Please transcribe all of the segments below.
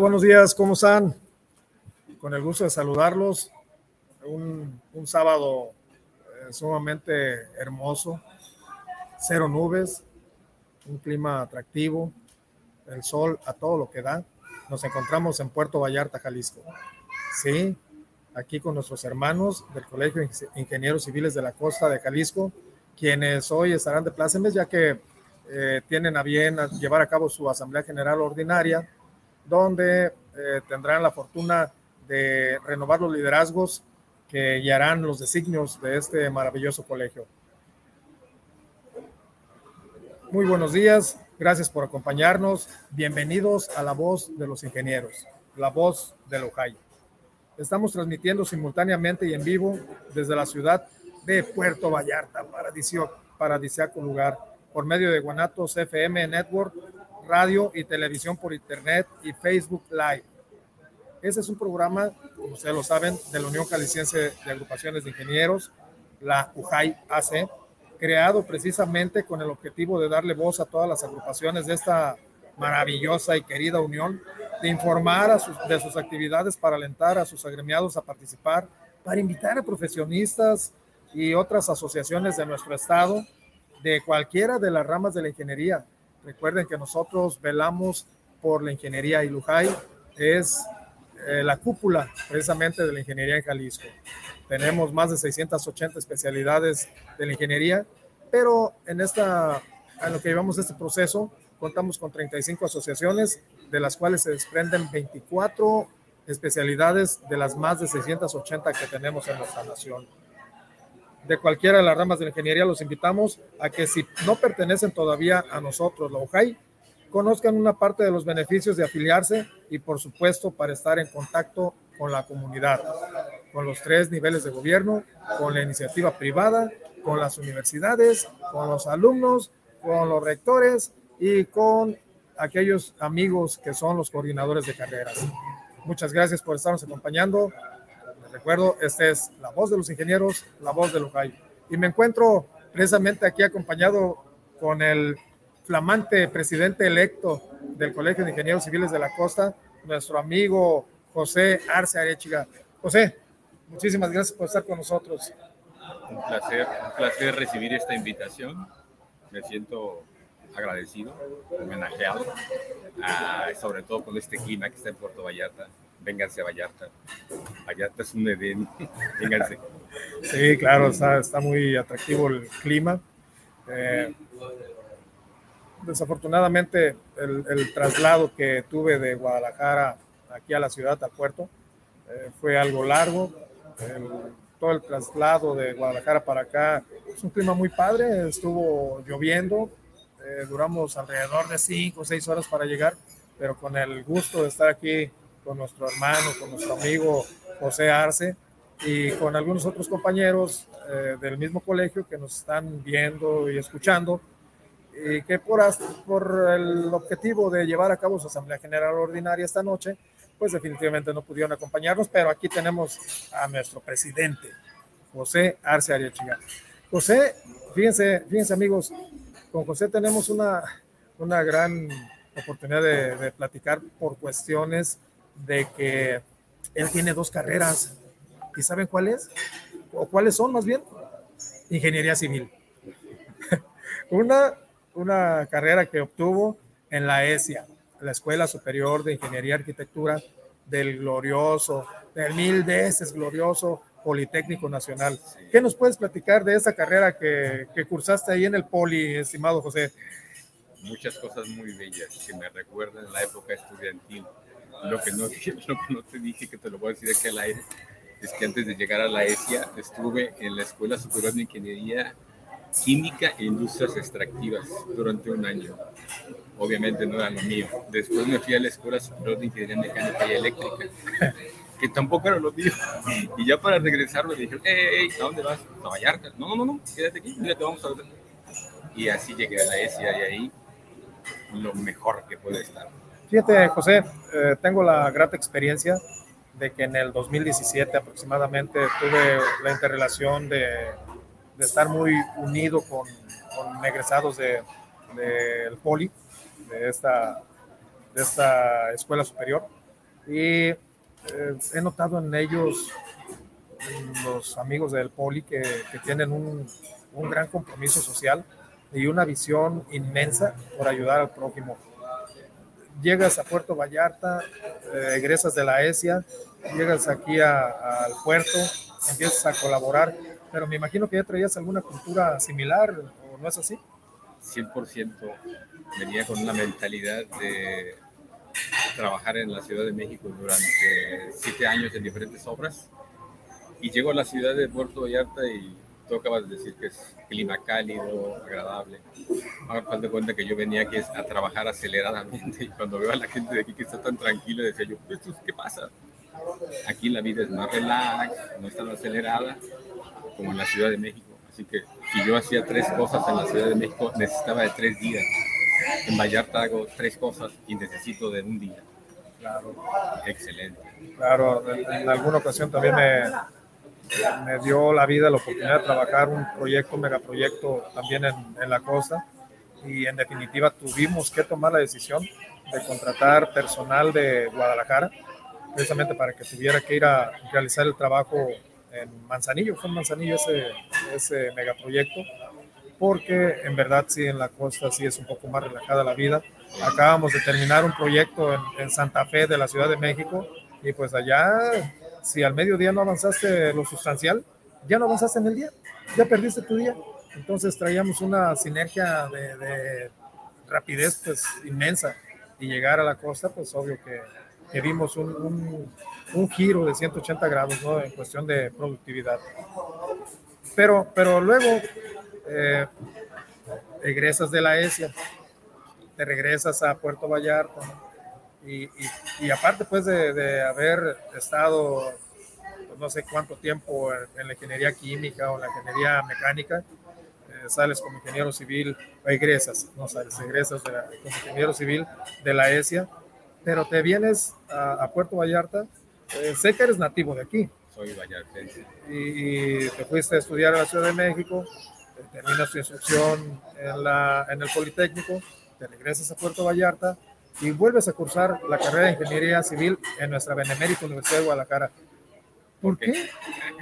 Buenos días, ¿cómo están? Con el gusto de saludarlos. Un, sábado eh, sumamente hermoso, cero nubes, un clima atractivo, el sol a todo lo que da. Nos encontramos en Puerto Vallarta, Jalisco. Sí, aquí con nuestros hermanos del Colegio de Ingenieros Civiles de la Costa de Jalisco, quienes hoy estarán de plácemes ya que eh, tienen a bien llevar a cabo su Asamblea General Ordinaria donde eh, tendrán la fortuna de renovar los liderazgos que guiarán los designios de este maravilloso colegio. Muy buenos días, gracias por acompañarnos. Bienvenidos a La Voz de los Ingenieros, La Voz de Ojai. Estamos transmitiendo simultáneamente y en vivo desde la ciudad de Puerto Vallarta, paradisíaco lugar, por medio de Guanatos FM Network radio y televisión por internet y Facebook Live. Ese es un programa, como ustedes lo saben, de la Unión Caliciense de Agrupaciones de Ingenieros, la UJAI AC, creado precisamente con el objetivo de darle voz a todas las agrupaciones de esta maravillosa y querida unión, de informar de sus actividades para alentar a sus agremiados a participar, para invitar a profesionistas y otras asociaciones de nuestro estado, de cualquiera de las ramas de la ingeniería, Recuerden que nosotros velamos por la ingeniería y Lujay es eh, la cúpula precisamente de la ingeniería en Jalisco. Tenemos más de 680 especialidades de la ingeniería, pero en, esta, en lo que llevamos este proceso, contamos con 35 asociaciones, de las cuales se desprenden 24 especialidades de las más de 680 que tenemos en nuestra nación de cualquiera de las ramas de ingeniería, los invitamos a que si no pertenecen todavía a nosotros, la OJAI, conozcan una parte de los beneficios de afiliarse y por supuesto para estar en contacto con la comunidad, con los tres niveles de gobierno, con la iniciativa privada, con las universidades, con los alumnos, con los rectores y con aquellos amigos que son los coordinadores de carreras. Muchas gracias por estarnos acompañando. Recuerdo, esta es la voz de los ingenieros, la voz de Lujay. Y me encuentro precisamente aquí acompañado con el flamante presidente electo del Colegio de Ingenieros Civiles de la Costa, nuestro amigo José Arce Arechiga. José, muchísimas gracias por estar con nosotros. Un placer, un placer recibir esta invitación. Me siento agradecido, homenajeado, sobre todo con este clima que está en Puerto Vallarta vénganse a Vallarta. Vallarta es un Edén, vénganse. Sí, claro, está, muy atractivo el clima. Eh, desafortunadamente, el, traslado que tuve de Guadalajara aquí a la ciudad, al puerto, eh, fue algo largo. todo el traslado de Guadalajara para acá es un clima muy padre, estuvo lloviendo, eh, duramos alrededor de cinco o seis horas para llegar, pero con el gusto de estar aquí con nuestro hermano, con nuestro amigo José Arce y con algunos otros compañeros eh, del mismo colegio que nos están viendo y escuchando y que por, por el objetivo de llevar a cabo su Asamblea General Ordinaria esta noche, pues definitivamente no pudieron acompañarnos, pero aquí tenemos a nuestro presidente, José Arce Ariachiga. José, fíjense, fíjense amigos, con José tenemos una, una gran oportunidad de, de platicar por cuestiones de que él tiene dos carreras. ¿Y saben cuáles? ¿O cuáles son más bien? Ingeniería civil. una, una carrera que obtuvo en la ESIA, la Escuela Superior de Ingeniería y Arquitectura del glorioso, del mil veces glorioso Politécnico Nacional. ¿Qué nos puedes platicar de esa carrera que, que cursaste ahí en el Poli, estimado José? muchas cosas muy bellas que me recuerdan la época estudiantil. Lo que, no, lo que no te dije, que te lo voy a decir aquí al aire, es que antes de llegar a la ESIA estuve en la Escuela Superior de Ingeniería Química e Industrias Extractivas durante un año. Obviamente no era lo mío. Después me fui a la Escuela Superior de Ingeniería Mecánica y Eléctrica, que tampoco era lo mío. Y ya para regresar me dijeron, hey, ¿a dónde vas? A Vallarta. No, no, no, quédate aquí, te vamos a ver. Y así llegué a la ESIA y ahí lo mejor que puede estar. Fíjate, José, eh, tengo la grata experiencia de que en el 2017 aproximadamente tuve la interrelación de, de estar muy unido con, con egresados del de, Poli, de esta, de esta escuela superior, y eh, he notado en ellos, en los amigos del Poli, que, que tienen un, un gran compromiso social y una visión inmensa por ayudar al prójimo llegas a Puerto Vallarta, eh, egresas de la ESIA, llegas aquí al puerto, empiezas a colaborar, pero me imagino que ya traías alguna cultura similar, ¿o no es así? 100% venía con una mentalidad de trabajar en la Ciudad de México durante siete años en diferentes obras y llego a la ciudad de Puerto Vallarta y tú acabas de decir que es clima cálido, agradable. Ahora de cuenta que yo venía aquí a trabajar aceleradamente y cuando veo a la gente de aquí que está tan tranquila, decía yo, ¿qué pasa? Aquí la vida es más relax, no es tan acelerada como en la Ciudad de México. Así que si yo hacía tres cosas en la Ciudad de México, necesitaba de tres días. En Vallarta hago tres cosas y necesito de un día. Claro. Excelente. Claro, en alguna ocasión también me, me dio la vida la oportunidad de trabajar un proyecto, un megaproyecto también en, en, la costa y en definitiva tuvimos que tomar la decisión de contratar personal de Guadalajara precisamente para que tuviera que ir a realizar el trabajo en Manzanillo, fue en Manzanillo ese, ese megaproyecto, porque en verdad sí en la costa sí es un poco más relajada la vida. Acabamos de terminar un proyecto en, en Santa Fe de la Ciudad de México y pues allá si al mediodía no avanzaste lo sustancial, ya no avanzaste en el día, ya perdiste tu día. Entonces traíamos una sinergia de, de rapidez pues inmensa y llegar a la costa, pues obvio que, que vimos un, un, giro de 180 grados ¿no? en cuestión de productividad. Pero, pero luego eh, egresas de la ESIA, te regresas a Puerto Vallarta, y, y, aparte pues de, de, haber estado pues, no sé cuánto tiempo en, la ingeniería química o en la ingeniería mecánica, eh, sales como ingeniero civil, o egresas, no sales, egresas de la, como ingeniero civil de la ESIA, pero te vienes a, a Puerto Vallarta, eh, sé que eres nativo de aquí. Soy vallartense. Y, y, te fuiste a estudiar a la Ciudad de México, terminas tu instrucción en, la, en el Politécnico, te regresas a Puerto Vallarta, y vuelves a cursar la carrera de Ingeniería Civil en nuestra Benemérita Universidad de Guadalajara. ¿Por qué?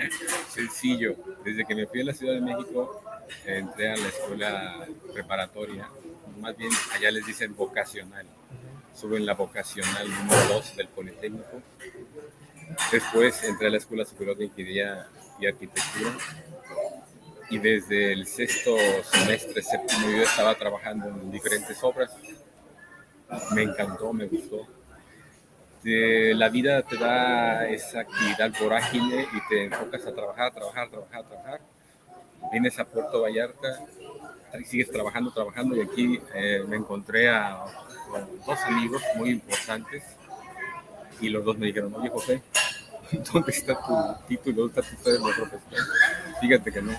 Sencillo. Desde que me fui a la Ciudad de México, entré a la escuela preparatoria. Más bien, allá les dicen vocacional. Sube en la vocacional número 2 del Politécnico. Después entré a la Escuela Superior de Ingeniería y Arquitectura. Y desde el sexto semestre, séptimo, yo estaba trabajando en diferentes obras me encantó, me gustó. La vida te da esa actividad vorágine y te enfocas a trabajar, trabajar, trabajar, trabajar. Vienes a Puerto Vallarta, sigues trabajando, trabajando y aquí eh, me encontré a, dos amigos muy importantes y los dos me dijeron, oye José, ¿dónde está tu título? ¿Dónde está tu profesión? Fíjate que no.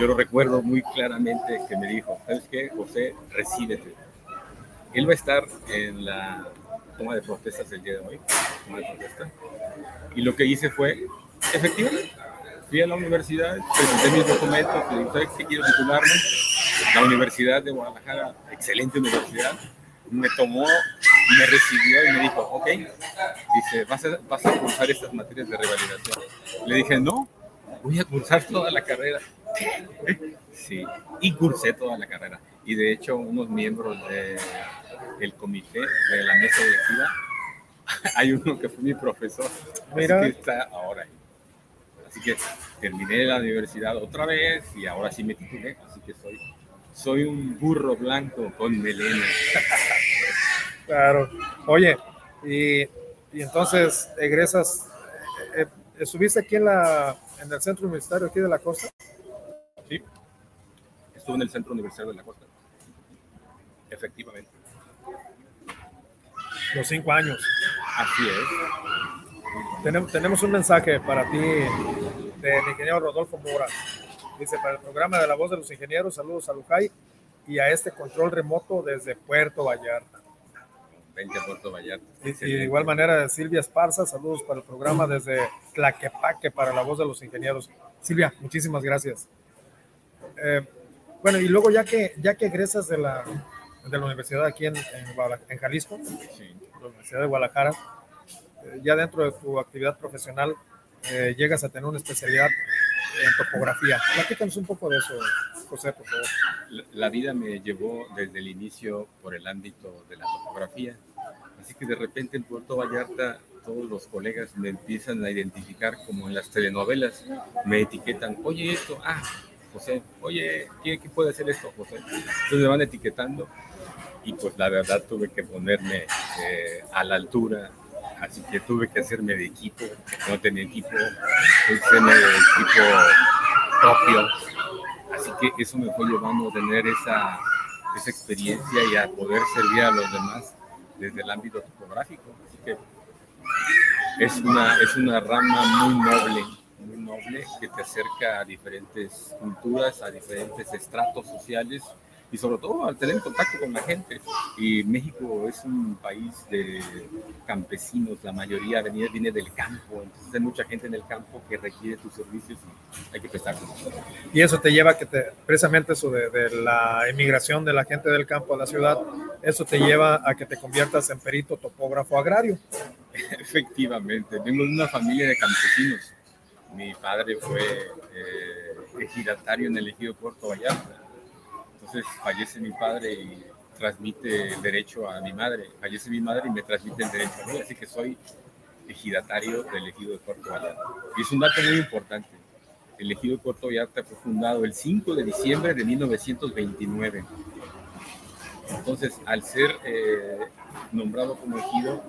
Yo lo recuerdo muy claramente que me dijo, ¿sabes qué, José? Resídete él va a estar en la toma de protestas el día de hoy, toma de protesta. Y lo que hice fue, efectivamente, fui a la universidad, presenté mis documentos, le dije, qué quiero titularme? La Universidad de Guadalajara, excelente universidad, me tomó, me recibió y me dijo, ok, dice, vas a, vas a cursar estas materias de revalidación. Le dije, no, voy a cursar toda la carrera. Sí, y cursé toda la carrera. Y de hecho, unos miembros de el comité de la mesa directiva, hay uno que fue mi profesor, Mira. Así que está ahora. Así que terminé la universidad otra vez y ahora sí me titulé, así que soy soy un burro blanco con melena. claro. Oye, y, entonces egresas, eh, eh, ¿estuviste aquí en, la, en el centro universitario aquí de la costa? Sí, estuve en el centro universitario de la costa. Efectivamente. Los cinco años. Así es. Tenemos, tenemos un mensaje para ti del ingeniero Rodolfo Mora. Dice, para el programa de la voz de los ingenieros, saludos a Lujay y a este control remoto desde Puerto Vallarta. 20 Puerto Vallarta. Y, de igual manera, Silvia Esparza, saludos para el programa desde Tlaquepaque para la voz de los ingenieros. Silvia, muchísimas gracias. Eh, bueno, y luego ya que, ya que egresas de la, de la universidad aquí en, en, Jalisco, la Universidad de Guadalajara, eh, ya dentro de tu actividad profesional, eh, llegas a tener una especialidad en topografía. Platícanos un poco de eso, José, por favor. La, vida me llevó desde el inicio por el ámbito de la topografía. Así que de repente en Puerto Vallarta todos los colegas me empiezan a identificar como en las telenovelas. Me etiquetan, oye esto, ah, José, oye, ¿quién, puede hacer esto, José? Entonces me van etiquetando y pues la verdad tuve que ponerme eh, a la altura así que tuve que hacerme de equipo, no tenía equipo, hacerme de equipo propio, así que eso me fue llevando a tener esa, esa experiencia y a poder servir a los demás desde el ámbito topográfico, así que es una, es una rama muy noble, muy noble que te acerca a diferentes culturas, a diferentes estratos sociales y sobre todo al tener contacto con la gente. Y México es un país de campesinos, la mayoría viene, viene del campo, entonces hay mucha gente en el campo que requiere tus servicios y hay que prestar Y eso te lleva a que te, precisamente eso de, la emigración de la gente del campo a la ciudad, eso te lleva a que te conviertas en perito topógrafo agrario. Efectivamente, vengo de una familia de campesinos. Mi padre fue eh, ejidatario en el ejido Puerto Vallarta entonces fallece mi padre y transmite el derecho a mi madre. Fallece mi madre y me transmite el derecho a mí. Así que soy ejidatario del ejido de Puerto Vallarta. Y es un dato muy importante. El ejido de Puerto Vallarta fue fundado el 5 de diciembre de 1929. Entonces, al ser eh, nombrado como ejido,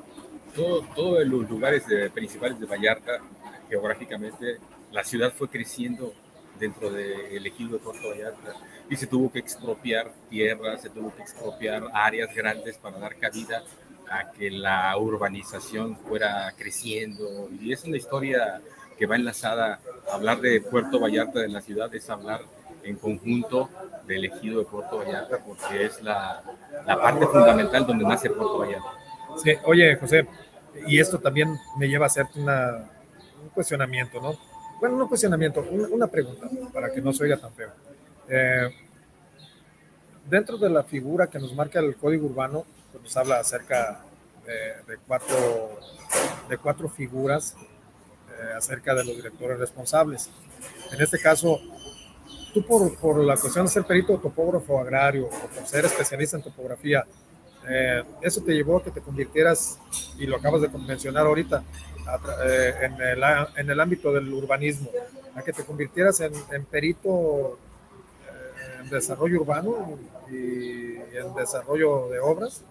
todos los lugares principales de Vallarta, geográficamente, la ciudad fue creciendo dentro del ejido de Puerto Vallarta y se tuvo que expropiar tierras, se tuvo que expropiar áreas grandes para dar cabida a que la urbanización fuera creciendo. Y es una historia que va enlazada. Hablar de Puerto Vallarta, de la ciudad, es hablar en conjunto del ejido de Puerto Vallarta, porque es la, la parte fundamental donde nace Puerto Vallarta. Sí, oye, José, y esto también me lleva a hacerte una, un cuestionamiento, ¿no? Bueno, no cuestionamiento, una, una pregunta, para que no se oiga tan feo. Eh, dentro de la figura que nos marca el código urbano, pues nos habla acerca de, cuatro, de cuatro figuras eh, acerca de los directores responsables. En este caso, tú por, por, la cuestión de ser perito topógrafo agrario o por ser especialista en topografía, eh, eso te llevó a que te convirtieras, y lo acabas de mencionar ahorita, en, el, en, el, ámbito del urbanismo, a que te convirtieras en, en perito en desarrollo urbano y en desarrollo de obras,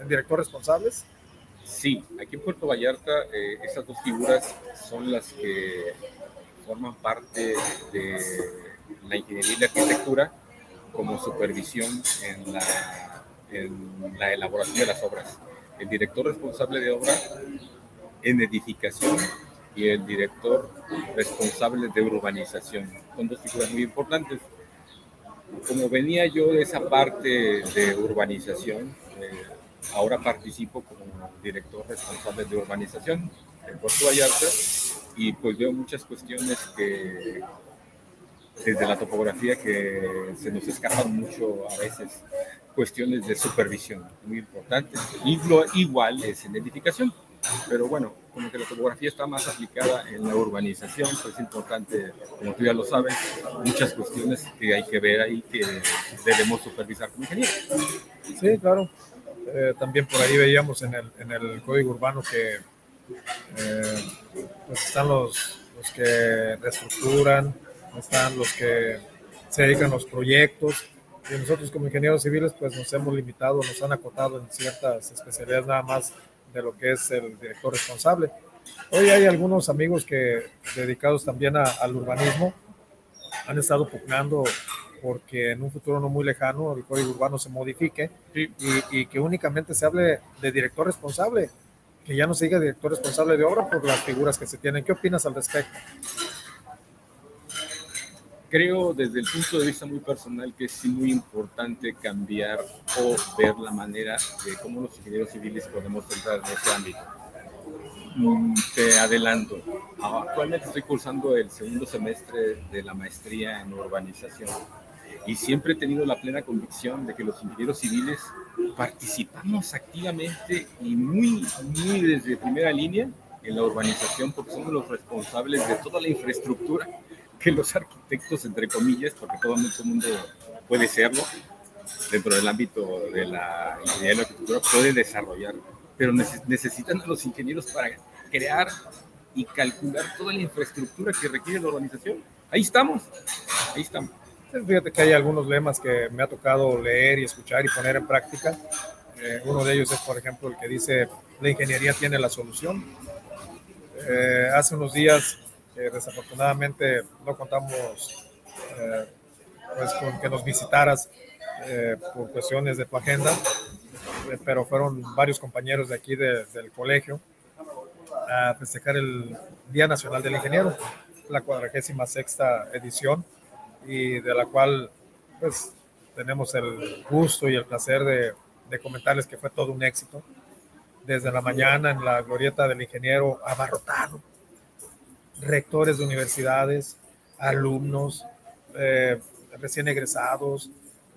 en director responsables? Sí, aquí en Puerto Vallarta eh, esas dos figuras son las que forman parte de la ingeniería y la arquitectura como supervisión en la, en la elaboración de las obras. El director responsable de obra en edificación y el director responsable de urbanización. Son dos figuras muy importantes como venía yo de esa parte de urbanización, eh, ahora participo como director responsable de urbanización en Puerto Vallarta y pues veo muchas cuestiones que desde la topografía que se nos escapan mucho a veces cuestiones de supervisión muy importantes, iguales en edificación. Pero bueno, como que la topografía está más aplicada en la urbanización, pues es importante, como tú ya lo sabes, muchas cuestiones que hay que ver ahí que debemos supervisar como ingenieros. Sí, claro. Eh, también por ahí veíamos en el, en el código urbano que eh, pues están los, los que reestructuran, están los que se dedican a los proyectos, y nosotros como ingenieros civiles pues nos hemos limitado, nos han acotado en ciertas especialidades nada más de lo que es el director responsable. Hoy hay algunos amigos que dedicados también al urbanismo han estado pugnando porque en un futuro no muy lejano el código urbano se modifique y, y, que únicamente se hable de director responsable, que ya no se diga director responsable de obra por las figuras que se tienen. ¿Qué opinas al respecto? Creo desde el punto de vista muy personal que es muy importante cambiar o ver la manera de cómo los ingenieros civiles podemos entrar en ese ámbito. Mm, te adelanto, actualmente estoy cursando el segundo semestre de la maestría en urbanización y siempre he tenido la plena convicción de que los ingenieros civiles participamos activamente y muy, muy desde primera línea en la urbanización porque somos los responsables de toda la infraestructura que los arquitectos, entre comillas, porque todo el mundo puede serlo, dentro del ámbito de la ingeniería de la arquitectura, puede desarrollar, pero necesitan a los ingenieros para crear y calcular toda la infraestructura que requiere la organización. Ahí estamos, ahí estamos. Fíjate que hay algunos lemas que me ha tocado leer y escuchar y poner en práctica. Eh, uno de ellos es, por ejemplo, el que dice, la ingeniería tiene la solución. Eh, hace unos días desafortunadamente no contamos eh, pues con que nos visitaras eh, por cuestiones de tu agenda, eh, pero fueron varios compañeros de aquí del colegio a festejar el Día Nacional del Ingeniero, la cuadragésima sexta edición, y de la cual pues tenemos el gusto y el placer de, de comentarles que fue todo un éxito. Desde la mañana en la glorieta del ingeniero abarrotado, rectores de universidades, alumnos, eh, recién egresados,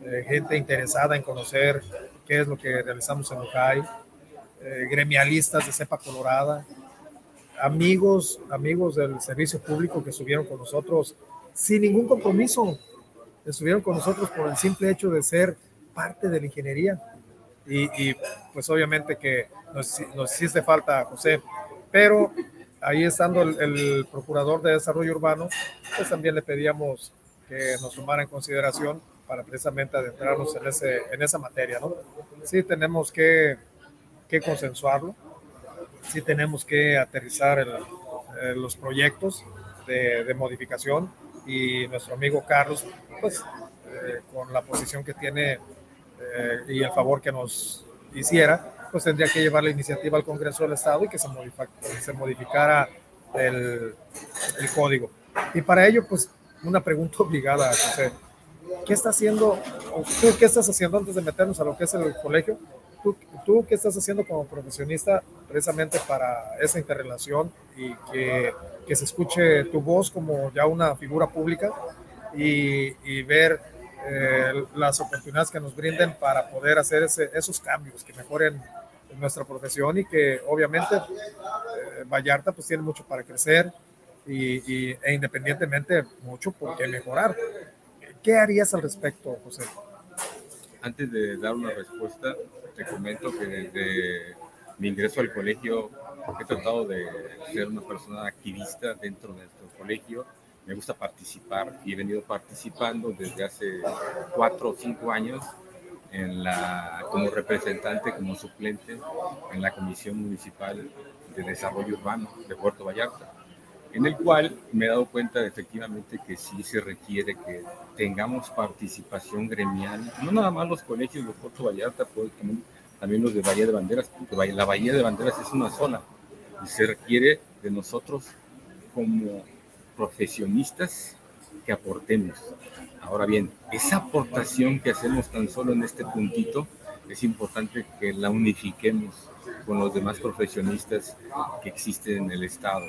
eh, gente interesada en conocer qué es lo que realizamos en Ujai, eh, gremialistas de cepa colorada, amigos, amigos del servicio público que estuvieron con nosotros sin ningún compromiso, estuvieron con nosotros por el simple hecho de ser parte de la ingeniería. Y, pues obviamente que nos, nos hiciste falta, José, pero ahí estando el, procurador de desarrollo urbano, pues también le pedíamos que nos tomara en consideración para precisamente adentrarnos en, ese, en esa materia, ¿no? Sí tenemos que, que consensuarlo, sí tenemos que aterrizar los proyectos de, de, modificación y nuestro amigo Carlos, pues eh, con la posición que tiene eh, y el favor que nos hiciera, pues tendría que llevar la iniciativa al Congreso del Estado y que se, se modificara el, el, código. Y para ello, pues una pregunta obligada, José. ¿Qué está haciendo, tú qué estás haciendo antes de meternos a lo que es el colegio? ¿Tú, tú qué estás haciendo como profesionista precisamente para esa interrelación y que, que se escuche tu voz como ya una figura pública y, y ver eh, las oportunidades que nos brinden para poder hacer ese, esos cambios que mejoren nuestra profesión y que obviamente eh, Vallarta pues tiene mucho para crecer y, e independientemente mucho por qué mejorar. ¿Qué harías al respecto, José? Antes de dar una respuesta, te comento que desde mi ingreso al colegio he tratado de ser una persona activista dentro de nuestro colegio me gusta participar y he venido participando desde hace cuatro o cinco años en la, como representante, como suplente en la Comisión Municipal de Desarrollo Urbano de Puerto Vallarta, en el cual me he dado cuenta efectivamente que sí se requiere que tengamos participación gremial, no nada más los colegios de Puerto Vallarta, pues, también los de Bahía de Banderas, porque la Bahía de Banderas es una sola y se requiere de nosotros como profesionistas que aportemos. Ahora bien, esa aportación que hacemos tan solo en este puntito, es importante que la unifiquemos con los demás profesionistas que existen en el Estado.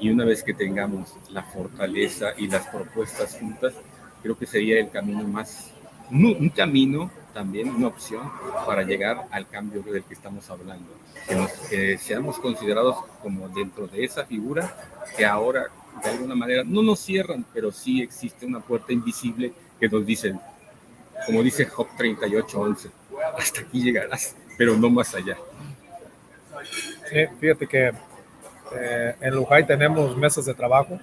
Y una vez que tengamos la fortaleza y las propuestas juntas, creo que sería el camino más, un camino también, una opción para llegar al cambio del que estamos hablando. Que, que seamos considerados como dentro de esa figura que ahora de alguna manera no nos cierran, pero sí existe una puerta invisible que nos dicen, como dice Job 38:11, hasta aquí llegarás, pero no más allá. Sí, fíjate que eh, en Lujay tenemos mesas de trabajo,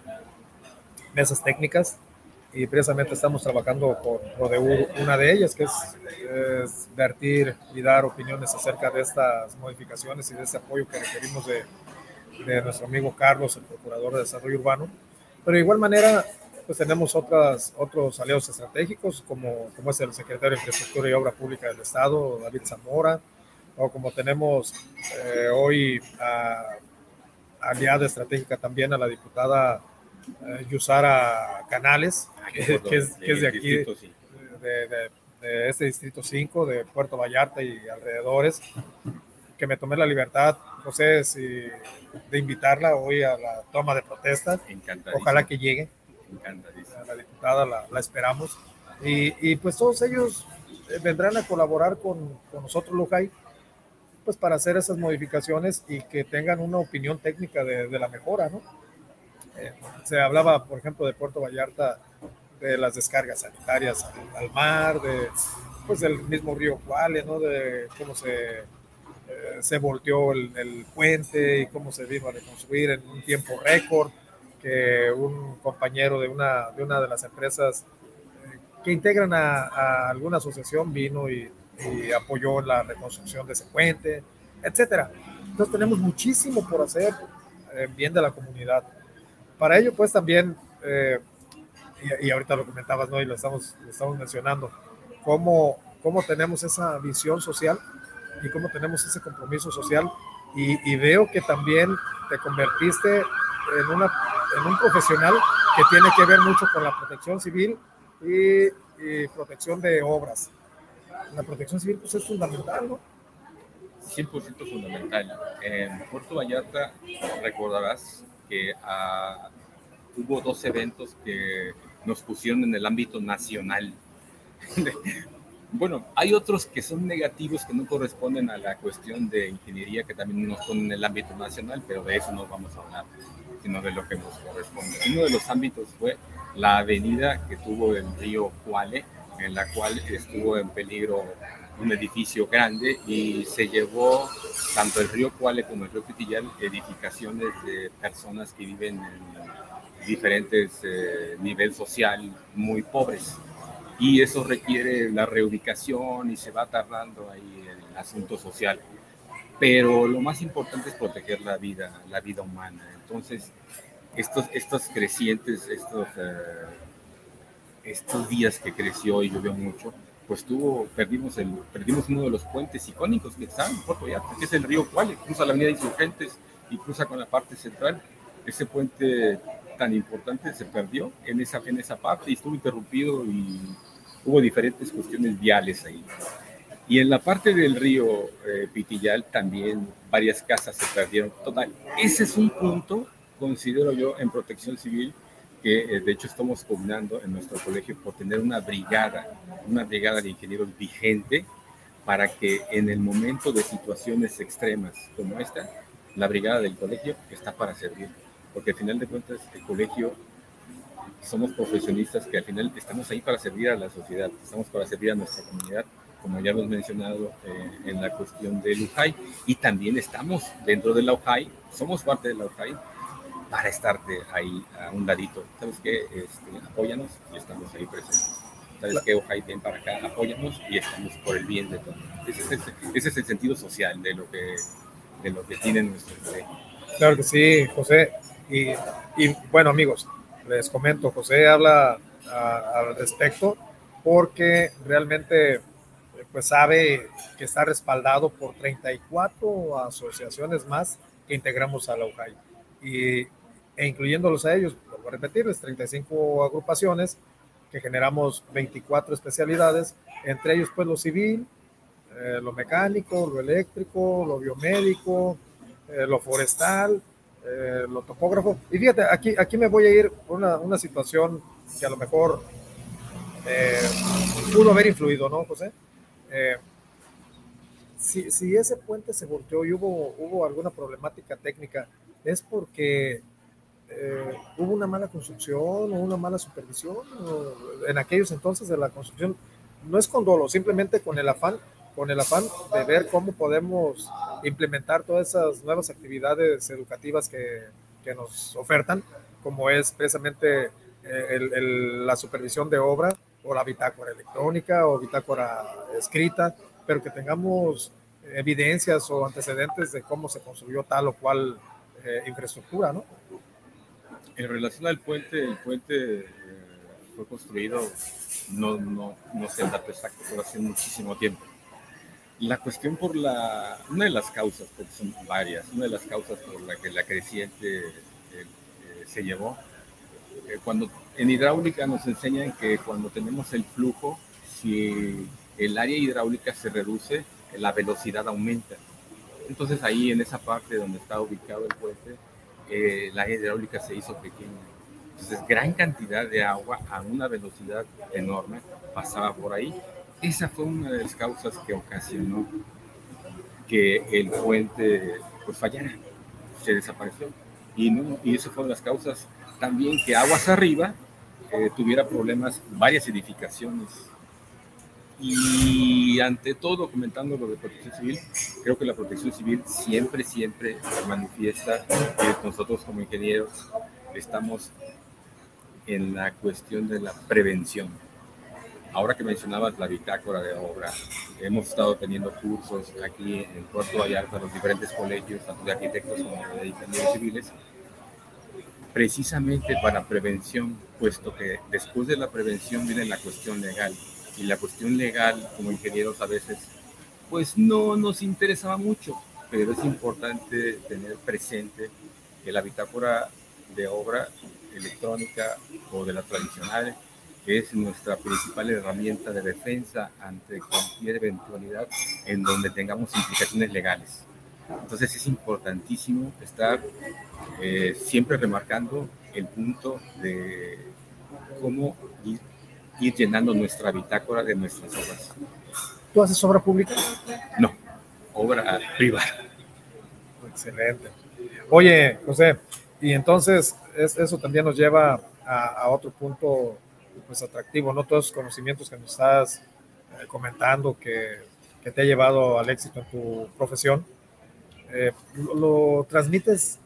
mesas técnicas, y precisamente estamos trabajando con una de ellas, que es, es, vertir y dar opiniones acerca de estas modificaciones y de este apoyo que requerimos de, de nuestro amigo Carlos, el Procurador de Desarrollo Urbano. Pero de igual manera, pues tenemos otras, otros aliados estratégicos, como, como es el secretario de Infraestructura y Obra Pública del Estado, David Zamora, o como tenemos eh, hoy a, aliada estratégica también a la diputada eh, Yusara Canales, que, que, es, que es, de aquí, de, de, de, este distrito 5, de Puerto Vallarta y alrededores, que me tomé la libertad, no sé si de invitarla hoy a la toma de protesta. Ojalá que llegue. La diputada la, la esperamos. Y, y, pues todos ellos eh, vendrán a colaborar con, con nosotros, Lujay, pues para hacer esas modificaciones y que tengan una opinión técnica de, de la mejora, ¿no? Eh, se hablaba, por ejemplo, de Puerto Vallarta, de las descargas sanitarias al, al mar, de pues del mismo río Cuale, ¿no? De cómo se, se volteó el, el, puente y cómo se vino a reconstruir en un tiempo récord, que un compañero de una de, una de las empresas eh, que integran a, alguna asociación vino y, apoyó la reconstrucción de ese puente, etcétera. Entonces tenemos muchísimo por hacer en bien de la comunidad para ello, pues también, eh, y, y, ahorita lo comentabas, ¿no? Y lo estamos, lo estamos mencionando, cómo, cómo tenemos esa visión social y cómo tenemos ese compromiso social. Y, y veo que también te convertiste en, una, en un profesional que tiene que ver mucho con la protección civil y, y protección de obras. La protección civil pues, es fundamental, ¿no? 100% fundamental. En Puerto Vallarta, recordarás, que uh, hubo dos eventos que nos pusieron en el ámbito nacional. Bueno, hay otros que son negativos que no corresponden a la cuestión de ingeniería que también nos ponen en el ámbito nacional, pero de eso no vamos a hablar, sino de lo que nos corresponde. Uno de los ámbitos fue la avenida que tuvo el río Cuale, en la cual estuvo en peligro un edificio grande y se llevó tanto el río Cuale como el río Pitillal edificaciones de personas que viven en diferentes eh, niveles social muy pobres y eso requiere la reubicación y se va tardando ahí el asunto social pero lo más importante es proteger la vida la vida humana entonces estos estos crecientes estos uh, estos días que creció y llovió mucho pues tuvo, perdimos, el, perdimos uno de los puentes icónicos que está en Puerto Vallarta, que es el río Cuale, cruza la avenida Insurgentes y cruza con la parte central. Ese puente tan importante se perdió en esa, en esa parte y estuvo interrumpido y hubo diferentes cuestiones viales ahí. Y en la parte del río eh, Pitillal también varias casas se perdieron. Total, ese es un punto, considero yo, en protección civil que eh, de hecho estamos combinando en nuestro colegio por tener una brigada, una brigada de ingenieros vigente para que en el momento de situaciones extremas como esta, la brigada del colegio está para servir. Porque al final de cuentas el colegio somos profesionistas que al final estamos ahí para servir a la sociedad, estamos para servir a nuestra comunidad, como ya hemos mencionado eh, en la cuestión del UJAI, y también estamos dentro de la UJAI, somos parte de la UJAI, para estarte ahí a un ladito. ¿Sabes qué? Este, apóyanos y estamos ahí presentes. ¿Sabes qué? Ojalá ven para acá, apóyanos y estamos por el bien de todos. Ese es el, ese es el sentido social de lo que, de lo que tiene nuestro colegio. Claro que sí, José. Y, y bueno, amigos, les comento, José habla al respecto porque realmente pues sabe que está respaldado por 34 asociaciones más que integramos a la UJAI. Y e incluyéndolos a ellos, vuelvo a repetirles, 35 agrupaciones que generamos 24 especialidades, entre ellos pues lo civil, eh, lo mecánico, lo eléctrico, lo biomédico, eh, lo forestal, eh, lo topógrafo. Y fíjate, aquí, aquí me voy a ir por una, una situación que a lo mejor eh, pudo haber influido, ¿no, José? Eh, si, si, ese puente se volteó y hubo, hubo alguna problemática técnica, es porque hubo una mala construcción o una mala supervisión o en aquellos entonces de la construcción. No es con dolo, simplemente con el afán, con el afán de ver cómo podemos implementar todas esas nuevas actividades educativas que, que nos ofertan, como es precisamente la supervisión de obra o la bitácora electrónica o bitácora escrita, pero que tengamos evidencias o antecedentes de cómo se construyó tal o cual eh, infraestructura, ¿no? En relación al puente, el puente eh, fue construido, no, no, no sé el dato exacto, pero hace muchísimo tiempo. La cuestión por la, una de las causas, porque son varias, una de las causas por la que la creciente eh, se llevó, cuando en hidráulica nos enseñan que cuando tenemos el flujo, si el área hidráulica se reduce, la velocidad aumenta. Entonces ahí en esa parte donde está ubicado el puente, eh, la hidráulica se hizo pequeña. Entonces gran cantidad de agua a una velocidad enorme pasaba por ahí. Esa fue una de las causas que ocasionó que el puente pues fallara, se desapareció. Y, no, y eso fue las causas también que aguas arriba eh, tuviera problemas varias edificaciones y ante todo, comentando lo de protección civil, creo que la protección civil siempre, siempre se manifiesta que nosotros como ingenieros estamos en la cuestión de la prevención. Ahora que mencionabas la bitácora de obra, hemos estado teniendo cursos aquí en Puerto Vallarta, los diferentes colegios, tanto de arquitectos como de ingenieros civiles, precisamente para prevención, puesto que después de la prevención viene la cuestión legal. Y la cuestión legal como ingenieros a veces pues no nos interesaba mucho, pero es importante tener presente que la bitácora de obra electrónica o de la tradicional es nuestra principal herramienta de defensa ante cualquier eventualidad en donde tengamos implicaciones legales. Entonces es importantísimo estar eh, siempre remarcando el punto de cómo ir ir llenando nuestra bitácora de nuestras obras. ¿Tú haces obra pública? No, obra privada. Excelente. Oye, José, y entonces eso también nos lleva a, otro punto pues atractivo, ¿no? Todos los conocimientos que nos estás eh, comentando que, que, te ha llevado al éxito en tu profesión, eh, lo, transmites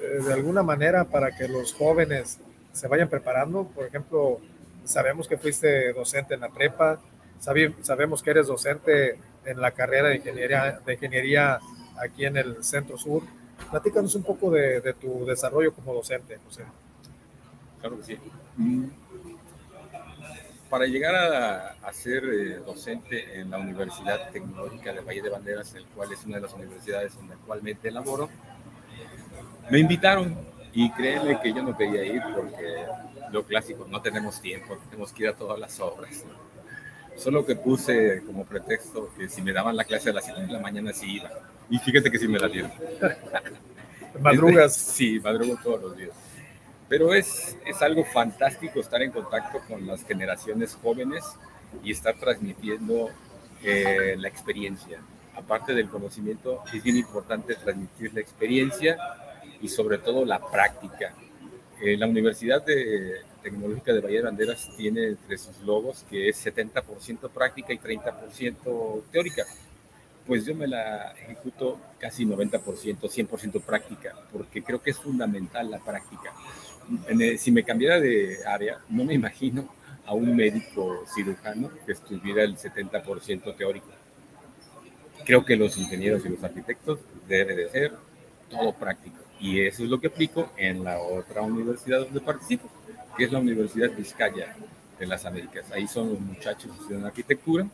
eh, de alguna manera para que los jóvenes se vayan preparando? Por ejemplo, Sabemos que fuiste docente en la prepa, sabemos que eres docente en la carrera de ingeniería, de ingeniería aquí en el Centro Sur. Platícanos un poco de, tu desarrollo como docente, José. Claro que sí. Para llegar a, ser eh, docente en la Universidad Tecnológica de Valle de Banderas, el cual es una de las universidades donde actualmente laboro, me invitaron y créeme que yo no quería ir porque lo clásico, no tenemos tiempo, tenemos que ir a todas las obras. Solo que puse como pretexto que si me daban la clase a las 7 de la mañana sí iba. Y fíjate que sí me la dieron. ¿Madrugas? Sí, madrugo todos los días. Pero es, es algo fantástico estar en contacto con las generaciones jóvenes y estar transmitiendo eh, la experiencia. Aparte del conocimiento, es bien importante transmitir la experiencia y sobre todo la práctica eh, la Universidad de Tecnológica de Valle de Banderas tiene entre sus logos que es 70% práctica y 30% teórica. Pues yo me la ejecuto casi 90%, 100% práctica, porque creo que es fundamental la práctica. Si me cambiara de área, no me imagino a un médico cirujano que estuviera el 70% teórico. Creo que los ingenieros y los arquitectos deben de ser todo práctico. Y eso es lo que aplico en la otra universidad donde participo, que es la Universidad Vizcaya de las Américas. Ahí son los muchachos que estudian arquitectura.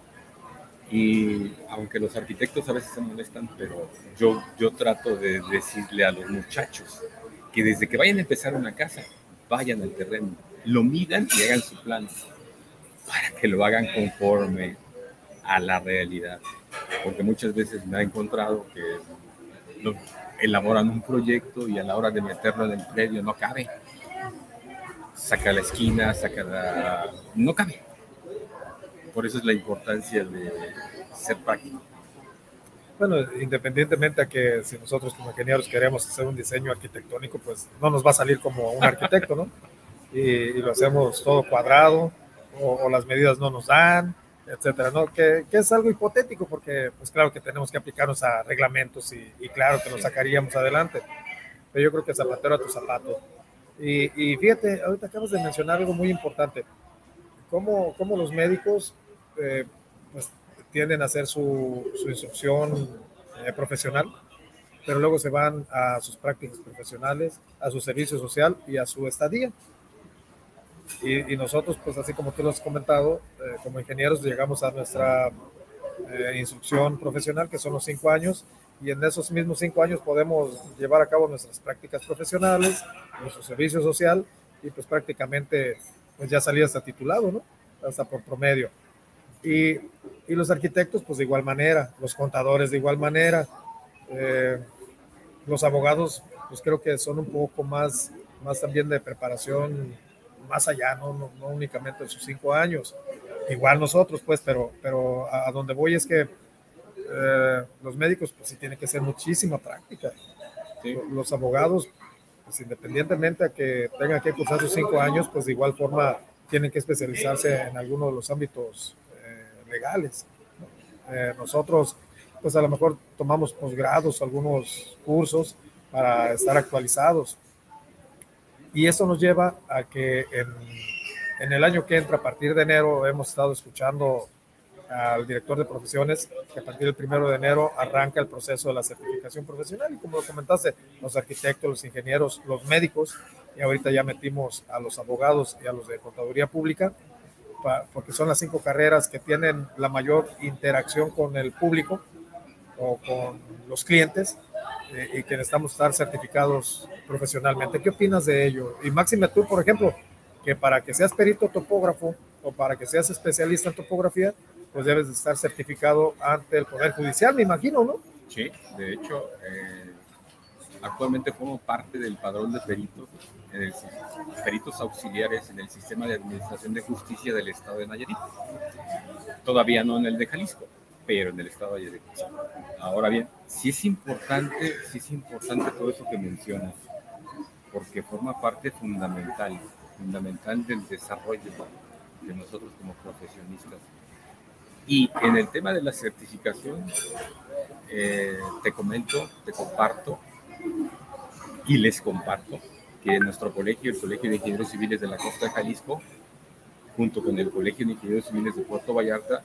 Y aunque los arquitectos a veces se molestan, pero yo, yo trato de decirle a los muchachos que desde que vayan a empezar una casa, vayan al terreno, lo midan y hagan su plan para que lo hagan conforme a la realidad. Porque muchas veces me ha encontrado que elaboran un proyecto y a la hora de meterlo en el predio no cabe. Saca la esquina, saca la... no cabe. Por eso es la importancia de ser práctico. Bueno, independientemente a que si nosotros como ingenieros queremos hacer un diseño arquitectónico, pues no nos va a salir como un arquitecto, ¿no? Y, lo hacemos todo cuadrado o las medidas no nos dan, etcétera, ¿no? Que, que, es algo hipotético porque, pues claro que tenemos que aplicarnos a reglamentos y, y claro que nos sacaríamos adelante. Pero yo creo que zapatero a tu zapato. Y, fíjate, ahorita acabas de mencionar algo muy importante. Cómo, cómo los médicos eh, pues, tienden a hacer su, su instrucción eh, profesional, pero luego se van a sus prácticas profesionales, a su servicio social y a su estadía. Y, nosotros, pues así como tú lo has comentado, eh, como ingenieros llegamos a nuestra instrucción profesional, que son los cinco años, y en esos mismos cinco años podemos llevar a cabo nuestras prácticas profesionales, nuestro servicio social y pues prácticamente pues ya salí hasta titulado, ¿no? Hasta por promedio. Y, y los arquitectos pues de igual manera, los contadores de igual manera, eh, los abogados pues creo que son un poco más, más también de preparación más allá, no, no, no únicamente de sus cinco años. Igual nosotros pues, pero, pero a donde voy es que eh, los médicos, pues sí tiene que ser muchísima práctica. Los abogados, pues independientemente a que tengan que cursar sus cinco años, pues de igual forma tienen que especializarse en alguno de los ámbitos legales. Eh, nosotros, pues a lo mejor tomamos posgrados, algunos cursos para estar actualizados. Y eso nos lleva a que en, en el año que entra, a partir de enero, hemos estado escuchando al director de profesiones que a partir del primero de enero arranca el proceso de la certificación profesional. Y como lo comentaste, los arquitectos, los ingenieros, los médicos, y ahorita ya metimos a los abogados y a los de contaduría pública, porque son las cinco carreras que tienen la mayor interacción con el público o con los clientes eh, y que necesitamos estar certificados profesionalmente. ¿Qué opinas de ello? Y Máxime, tú, por ejemplo, que para que seas perito topógrafo o para que seas especialista en topografía, pues debes de estar certificado ante el Poder Judicial, me imagino, ¿no? Sí, de hecho, eh, actualmente formo parte del padrón de peritos, peritos auxiliares en el sistema de administración de justicia del estado de Nayarit. Todavía no en el de Jalisco, pero en el estado de Nayarit. Ahora bien, sí es importante, sí es importante todo eso que mencionas, porque forma parte fundamental, fundamental del desarrollo de nosotros como profesionistas y en el tema de la certificación, eh, te comento, te comparto y les comparto que nuestro colegio, el Colegio de Ingenieros Civiles de la Costa de Jalisco, junto con el Colegio de Ingenieros Civiles de Puerto Vallarta,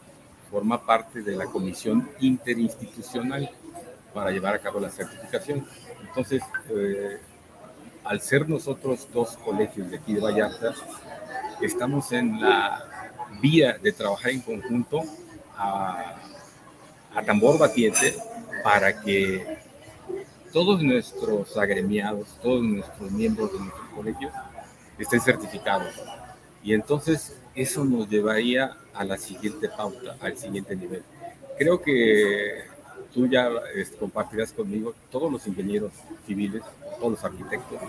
forma parte de la comisión interinstitucional para llevar a cabo la certificación. Entonces, eh, al ser nosotros dos colegios de aquí de Vallarta, estamos en la vía de trabajar en conjunto a, tambor batiente para que todos nuestros agremiados, todos nuestros miembros de nuestros colegios estén certificados. Y entonces eso nos llevaría a la siguiente pauta, al siguiente nivel. Creo que tú ya compartirás conmigo, todos los ingenieros civiles, todos los arquitectos,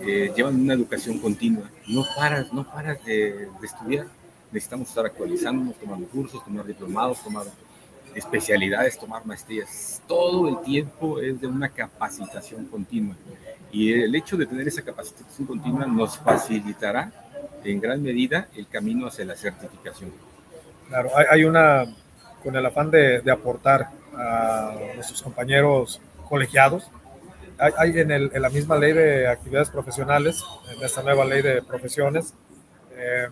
eh, llevan una educación continua. No paras, no paras de, de estudiar necesitamos estar actualizándonos, tomando cursos, tomar diplomados, tomar especialidades, tomar maestrías. Todo el tiempo es de una capacitación continua. Y el hecho de tener esa capacitación continua nos facilitará en gran medida el camino hacia la certificación. Claro, hay, una, con el afán de, aportar a nuestros compañeros colegiados, hay, en, el, en, la misma ley de actividades profesionales, en esta nueva ley de profesiones, eh,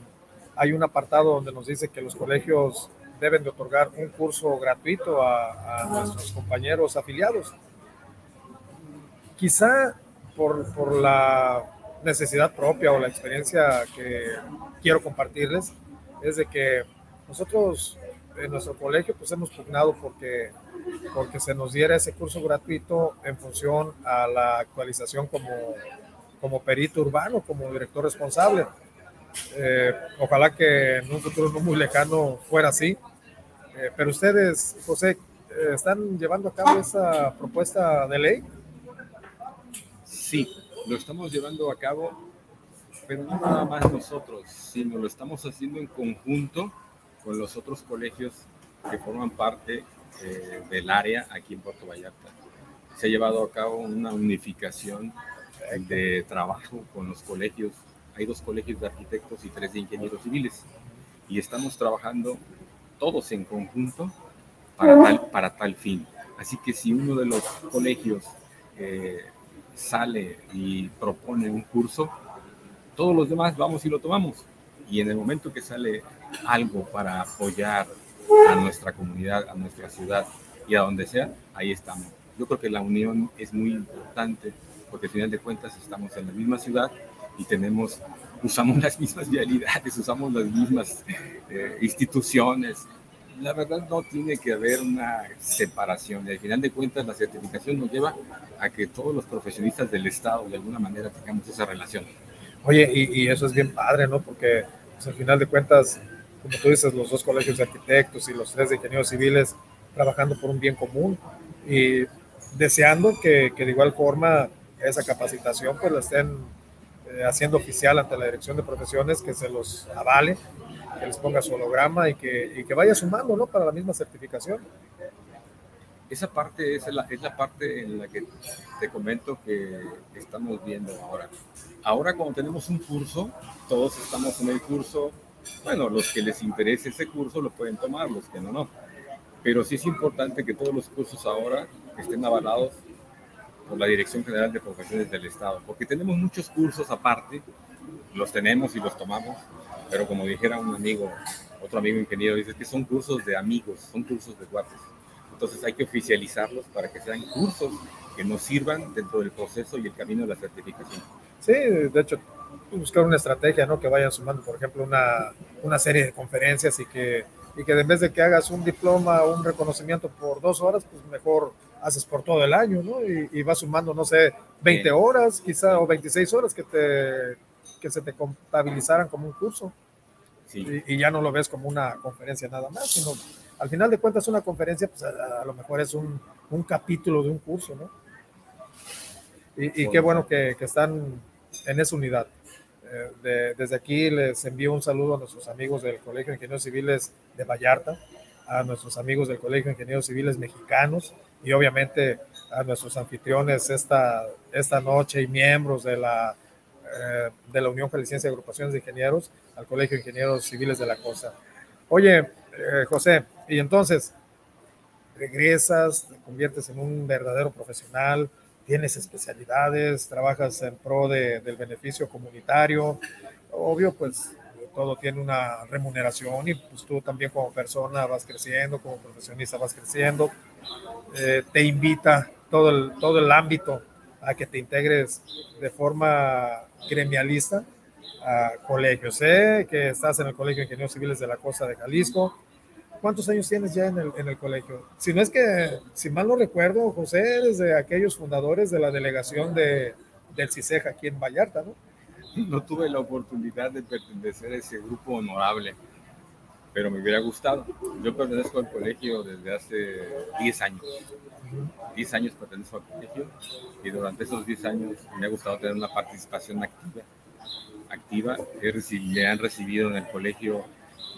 hay un apartado donde nos dice que los colegios deben de otorgar un curso gratuito a, nuestros compañeros afiliados. Quizá por, por, la necesidad propia o la experiencia que quiero compartirles, es de que nosotros en nuestro colegio pues hemos pugnado porque, porque se nos diera ese curso gratuito en función a la actualización como, como perito urbano, como director responsable eh, ojalá que en un futuro no muy lejano fuera así. Eh, pero ustedes, José, eh, ¿están llevando a cabo esa propuesta de ley? Sí, lo estamos llevando a cabo, pero no nada más nosotros, sino lo estamos haciendo en conjunto con los otros colegios que forman parte del área aquí en Puerto Vallarta. Se ha llevado a cabo una unificación de trabajo con los colegios hay dos colegios de arquitectos y tres de ingenieros civiles. Y estamos trabajando todos en conjunto para tal, para tal fin. Así que si uno de los colegios eh, sale y propone un curso, todos los demás vamos y lo tomamos. Y en el momento que sale algo para apoyar a nuestra comunidad, a nuestra ciudad y a donde sea, ahí estamos. Yo creo que la unión es muy importante porque al final de cuentas estamos en la misma ciudad y tenemos, usamos las mismas vialidades, usamos las mismas eh, instituciones. La verdad no tiene que haber una separación. Y al final de cuentas la certificación nos lleva a que todos los profesionistas del Estado de alguna manera tengamos esa relación. Oye, y, eso es bien padre, ¿no? Porque pues, al final de cuentas, como tú dices, los dos colegios de arquitectos y los tres de ingenieros civiles trabajando por un bien común y deseando que, que de igual forma esa capacitación pues la estén haciendo oficial ante la Dirección de Profesiones, que se los avale, que les ponga su holograma y que, y que vaya sumando, ¿no? Para la misma certificación. Esa parte es la, es la parte en la que te comento que estamos viendo ahora. Ahora cuando tenemos un curso, todos estamos en el curso, bueno, los que les interese ese curso lo pueden tomar, los que no, no. Pero sí es importante que todos los cursos ahora estén avalados por la Dirección General de Profesiones del Estado, porque tenemos muchos cursos aparte, los tenemos y los tomamos, pero como dijera un amigo, otro amigo ingeniero, dice que son cursos de amigos, son cursos de guates. Entonces hay que oficializarlos para que sean cursos que nos sirvan dentro del proceso y el camino de la certificación. Sí, de hecho, buscar una estrategia, ¿no? Que vayan sumando, por ejemplo, una, una serie de conferencias y que, y que en vez de que hagas un diploma o un reconocimiento por dos horas, pues mejor haces por todo el año, ¿no? Y, y vas sumando, no sé, 20 horas quizá o 26 horas que, te, que se te contabilizaran como un curso. Sí. Y, y, ya no lo ves como una conferencia nada más, sino al final de cuentas una conferencia, pues a, a lo mejor es un, un, capítulo de un curso, ¿no? Y, y qué bueno que, que, están en esa unidad. Eh, de, desde aquí les envío un saludo a nuestros amigos del Colegio de Ingenieros Civiles de Vallarta, a nuestros amigos del Colegio de Ingenieros Civiles Mexicanos, y obviamente a nuestros anfitriones esta, esta noche y miembros de la, eh, de la Unión Jalisciense de Agrupaciones de Ingenieros al Colegio de Ingenieros Civiles de la Costa. Oye, eh, José, y entonces regresas, te conviertes en un verdadero profesional, tienes especialidades, trabajas en pro de, del beneficio comunitario, obvio, pues todo tiene una remuneración y pues tú también como persona vas creciendo, como profesionista vas creciendo, eh, te invita todo el, todo el ámbito a que te integres de forma gremialista a colegios. Sé que estás en el Colegio de Ingenieros Civiles de la Costa de Jalisco. ¿Cuántos años tienes ya en el, en el colegio? Si no es que, si mal no recuerdo, José, eres de aquellos fundadores de la delegación de, del CISEJ aquí en Vallarta, ¿no? No tuve la oportunidad de pertenecer a ese grupo honorable pero me hubiera gustado. Yo pertenezco al colegio desde hace 10 años. 10 años pertenezco al colegio y durante esos 10 años me ha gustado tener una participación activa. activa. Me han recibido en el colegio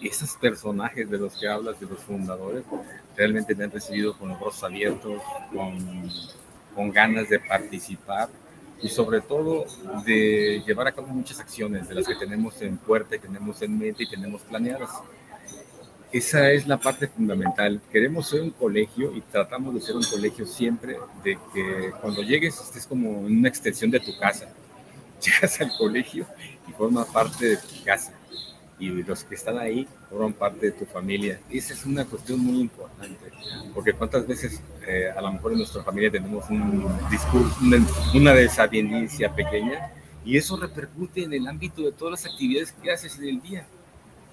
esos personajes de los que hablas, de los fundadores, realmente me han recibido con los brazos abiertos, con, con ganas de participar y sobre todo de llevar a cabo muchas acciones de las que tenemos en puerta tenemos en mente y tenemos planeadas. Esa es la parte fundamental. Queremos ser un colegio y tratamos de ser un colegio siempre de que cuando llegues estés como una extensión de tu casa. Llegas al colegio y forma parte de tu casa. Y los que están ahí forman parte de tu familia. Esa es una cuestión muy importante, porque cuántas veces eh, a lo mejor en nuestra familia tenemos un discurso, una, una pequeña, y eso repercute en el ámbito de todas las actividades que haces en el día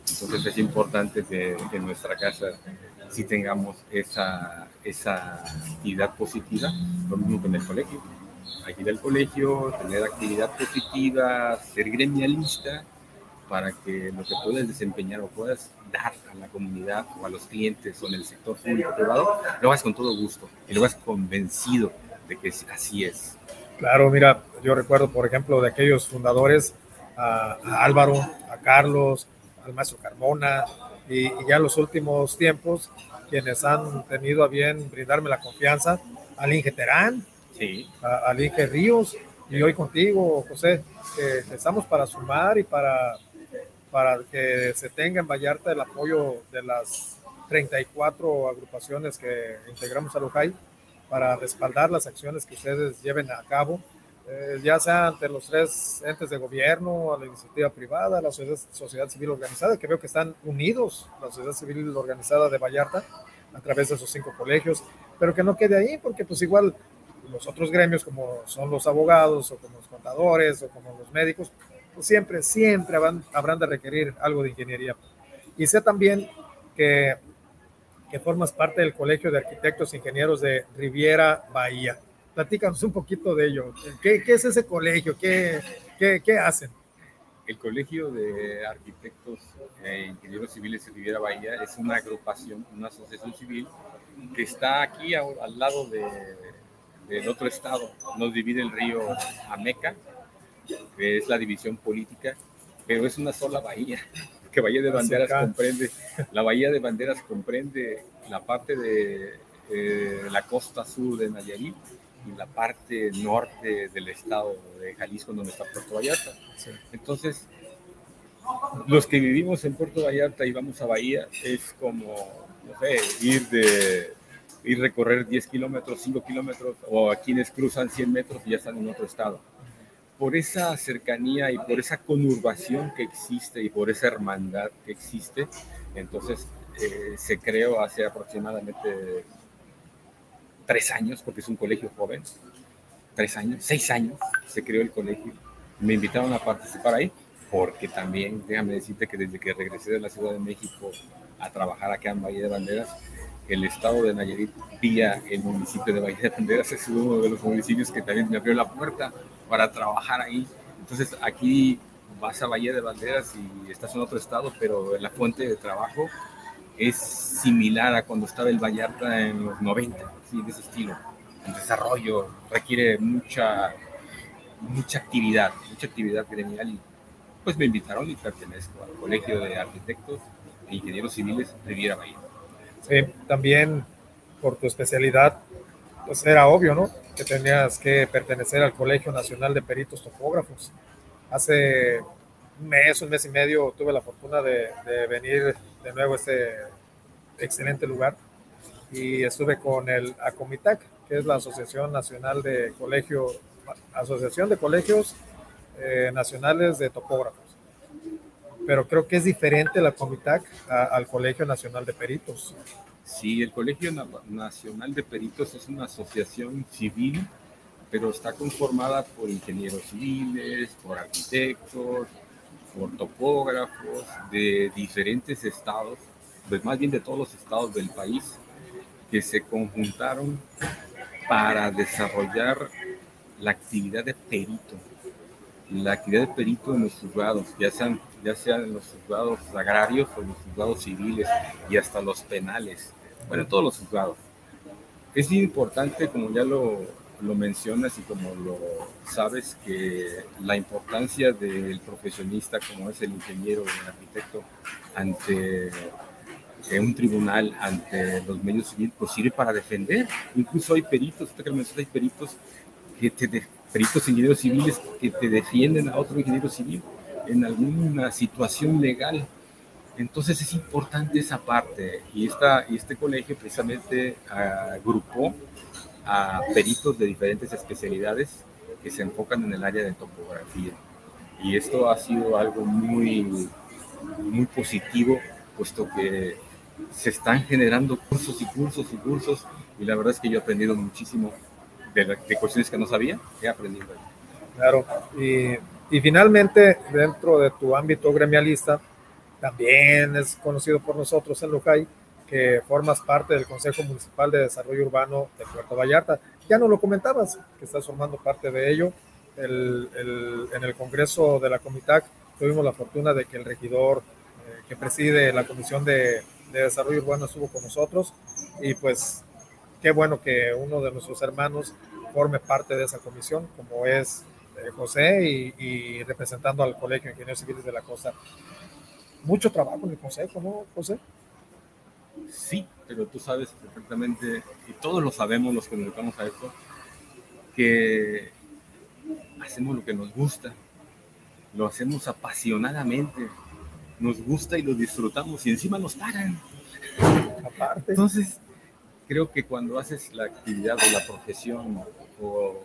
entonces es importante que, que en nuestra casa sí tengamos esa, esa actividad positiva, lo mismo que en el colegio. Aquí del colegio, tener actividad positiva, ser gremialista, para que lo que puedas desempeñar o puedas dar a la comunidad o a los clientes o en el sector público privado, lo hagas con todo gusto y lo hagas convencido de que así es. Claro, mira, yo recuerdo, por ejemplo, de aquellos fundadores, a, a Álvaro, a Carlos, al maestro Carmona y, y, ya los últimos tiempos quienes han tenido a bien brindarme la confianza, al Inge Terán, sí. a, al Inge Ríos y hoy contigo, José, que estamos para sumar y para, para que se tenga en Vallarta el apoyo de las 34 agrupaciones que integramos a Lujay para respaldar las acciones que ustedes lleven a cabo eh, ya sea ante los tres entes de gobierno, a la iniciativa privada, la sociedad, sociedad, civil organizada, que veo que están unidos, la sociedad civil organizada de Vallarta, a través de esos cinco colegios, pero que no quede ahí, porque pues igual los otros gremios, como son los abogados, o como los contadores, o como los médicos, siempre, siempre van, habrán de requerir algo de ingeniería. Y sé también que, que formas parte del Colegio de Arquitectos e Ingenieros de Riviera Bahía Platícanos un poquito de ello. ¿Qué, es ese colegio? ¿Qué, qué, hacen? El Colegio de Arquitectos e Ingenieros Civiles de Riviera Bahía es una agrupación, una asociación civil que está aquí al lado de, del otro estado. Nos divide el río Ameca, que es la división política, pero es una sola bahía, que Bahía de Banderas comprende, la Bahía de Banderas comprende la parte de eh, la costa sur de Nayarit y la parte norte del estado de Jalisco, donde está Puerto Vallarta. Entonces, los que vivimos en Puerto Vallarta y vamos a Bahía es como, no sé, ir de ir recorrer 10 kilómetros, 5 kilómetros, o a quienes cruzan 100 metros y ya están en otro estado. Por esa cercanía y por esa conurbación que existe y por esa hermandad que existe, entonces eh, se creó hace aproximadamente tres años, porque es un colegio joven, tres años, seis años se creó el colegio. Me invitaron a participar ahí, porque también, déjame decirte que desde que regresé de la Ciudad de México a trabajar acá en Valle de Banderas, el estado de Nayarit, vía el municipio de Valle de Banderas, es uno de los municipios que también me abrió la puerta para trabajar ahí. Entonces aquí vas a Valle de Banderas y estás en otro estado, pero la fuente de trabajo es similar a cuando estaba el Vallarta en los 90, ¿sí? de ese estilo. El desarrollo requiere mucha, mucha actividad, mucha actividad gremial y pues me invitaron y pertenezco al Colegio de Arquitectos e Ingenieros Civiles Riviera Bahía. Sí, también por tu especialidad, pues era obvio, ¿no? Que tenías que pertenecer al Colegio Nacional de Peritos Topógrafos. Hace un mes, un mes y medio tuve la fortuna de, de venir de nuevo a este excelente lugar y estuve con el ACOMITAC, que es la Asociación Nacional de Colegio, Asociación de Colegios eh, Nacionales de Topógrafos. Pero creo que es diferente la ACOMITAC al Colegio Nacional de Peritos. Sí, el Colegio Nacional de Peritos es una asociación civil, pero está conformada por ingenieros civiles, por arquitectos, por topógrafos de diferentes estados, pues más bien de todos los estados del país, que se conjuntaron para desarrollar la actividad de perito, la actividad de perito en los juzgados, ya sean, ya sean los juzgados agrarios o los juzgados civiles y hasta los penales, bueno, todos los juzgados. Es importante, como ya lo, lo mencionas y como lo sabes, que la importancia del profesionista como es el ingeniero o el arquitecto ante un tribunal, ante los medios civiles, pues sirve para defender. Incluso hay peritos, usted que lo hay peritos, que te peritos ingenieros civiles que te defienden a otro ingeniero civil en alguna situación legal. Entonces es importante esa parte y, esta, y este colegio precisamente agrupó a peritos de diferentes especialidades que se enfocan en el área de topografía. Y esto ha sido algo muy, muy positivo, puesto que se están generando cursos y cursos y cursos, y la verdad es que yo he aprendido muchísimo de, de cuestiones que no sabía, he aprendido. Claro, y, y finalmente, dentro de tu ámbito gremialista, también es conocido por nosotros en Lujay, que formas parte del Consejo Municipal de Desarrollo Urbano de Puerto Vallarta. Ya no lo comentabas, que estás formando parte de ello. El, el, en el Congreso de la Comitac tuvimos la fortuna de que el regidor eh, que preside la Comisión de, de, Desarrollo Urbano estuvo con nosotros y pues qué bueno que uno de nuestros hermanos forme parte de esa comisión, como es eh, José y, y, representando al Colegio de Ingenieros Civiles de la Costa. Mucho trabajo en el Consejo, ¿no, José? Sí, pero tú sabes perfectamente, y todos lo sabemos los que nos dedicamos a esto, que hacemos lo que nos gusta, lo hacemos apasionadamente, nos gusta y lo disfrutamos y encima nos pagan. Aparte. Entonces, creo que cuando haces la actividad o la profesión o